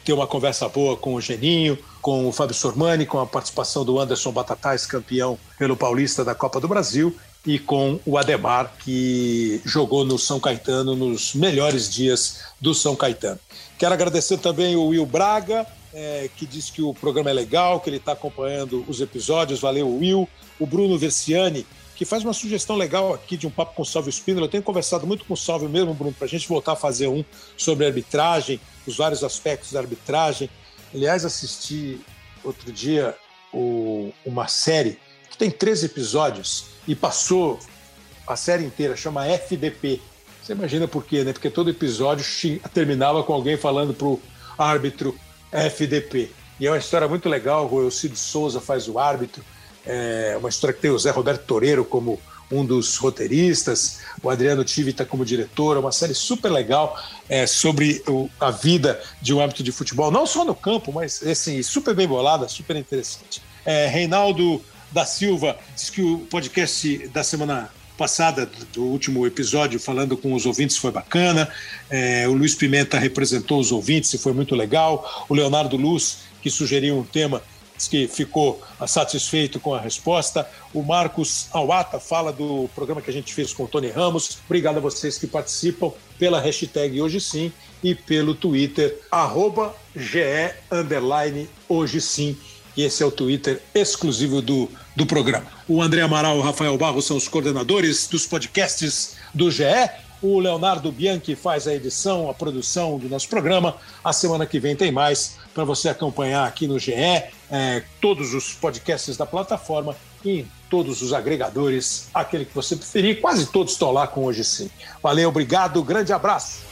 ter uma conversa boa com o Geninho, com o Fábio Sormani, com a participação do Anderson Batatais, campeão pelo Paulista da Copa do Brasil, e com o Ademar, que jogou no São Caetano nos melhores dias do São Caetano. Quero agradecer também o Will Braga, é, que diz que o programa é legal, que ele está acompanhando os episódios. Valeu, Will. O Bruno Versiani, que faz uma sugestão legal aqui de um papo com o Salve Spindler. Eu tenho conversado muito com o Salve mesmo, Bruno, para a gente voltar a fazer um sobre arbitragem, os vários aspectos da arbitragem. Aliás, assisti outro dia o, uma série que tem três episódios e passou a série inteira, chama FDP. Você imagina por quê, né? Porque todo episódio terminava com alguém falando pro árbitro FDP. E é uma história muito legal, o Elcido Souza faz o árbitro, é uma história que tem o Zé Roberto Toreiro como um dos roteiristas, o Adriano Tivita como diretor, é uma série super legal é, sobre o, a vida de um árbitro de futebol, não só no campo, mas assim, super bem bolada, super interessante. É, Reinaldo da Silva diz que o podcast da semana passada, do último episódio, falando com os ouvintes, foi bacana. É, o Luiz Pimenta representou os ouvintes e foi muito legal. O Leonardo Luz, que sugeriu um tema, que ficou satisfeito com a resposta. O Marcos Awata fala do programa que a gente fez com o Tony Ramos. Obrigado a vocês que participam pela hashtag Hoje Sim e pelo Twitter, arroba GE Hoje Sim e esse é o Twitter exclusivo do, do programa. O André Amaral e o Rafael Barros são os coordenadores dos podcasts do GE. O Leonardo Bianchi faz a edição, a produção do nosso programa. A semana que vem tem mais para você acompanhar aqui no GE, é, todos os podcasts da plataforma e em todos os agregadores, aquele que você preferir. Quase todos estão lá com hoje sim. Valeu, obrigado, grande abraço.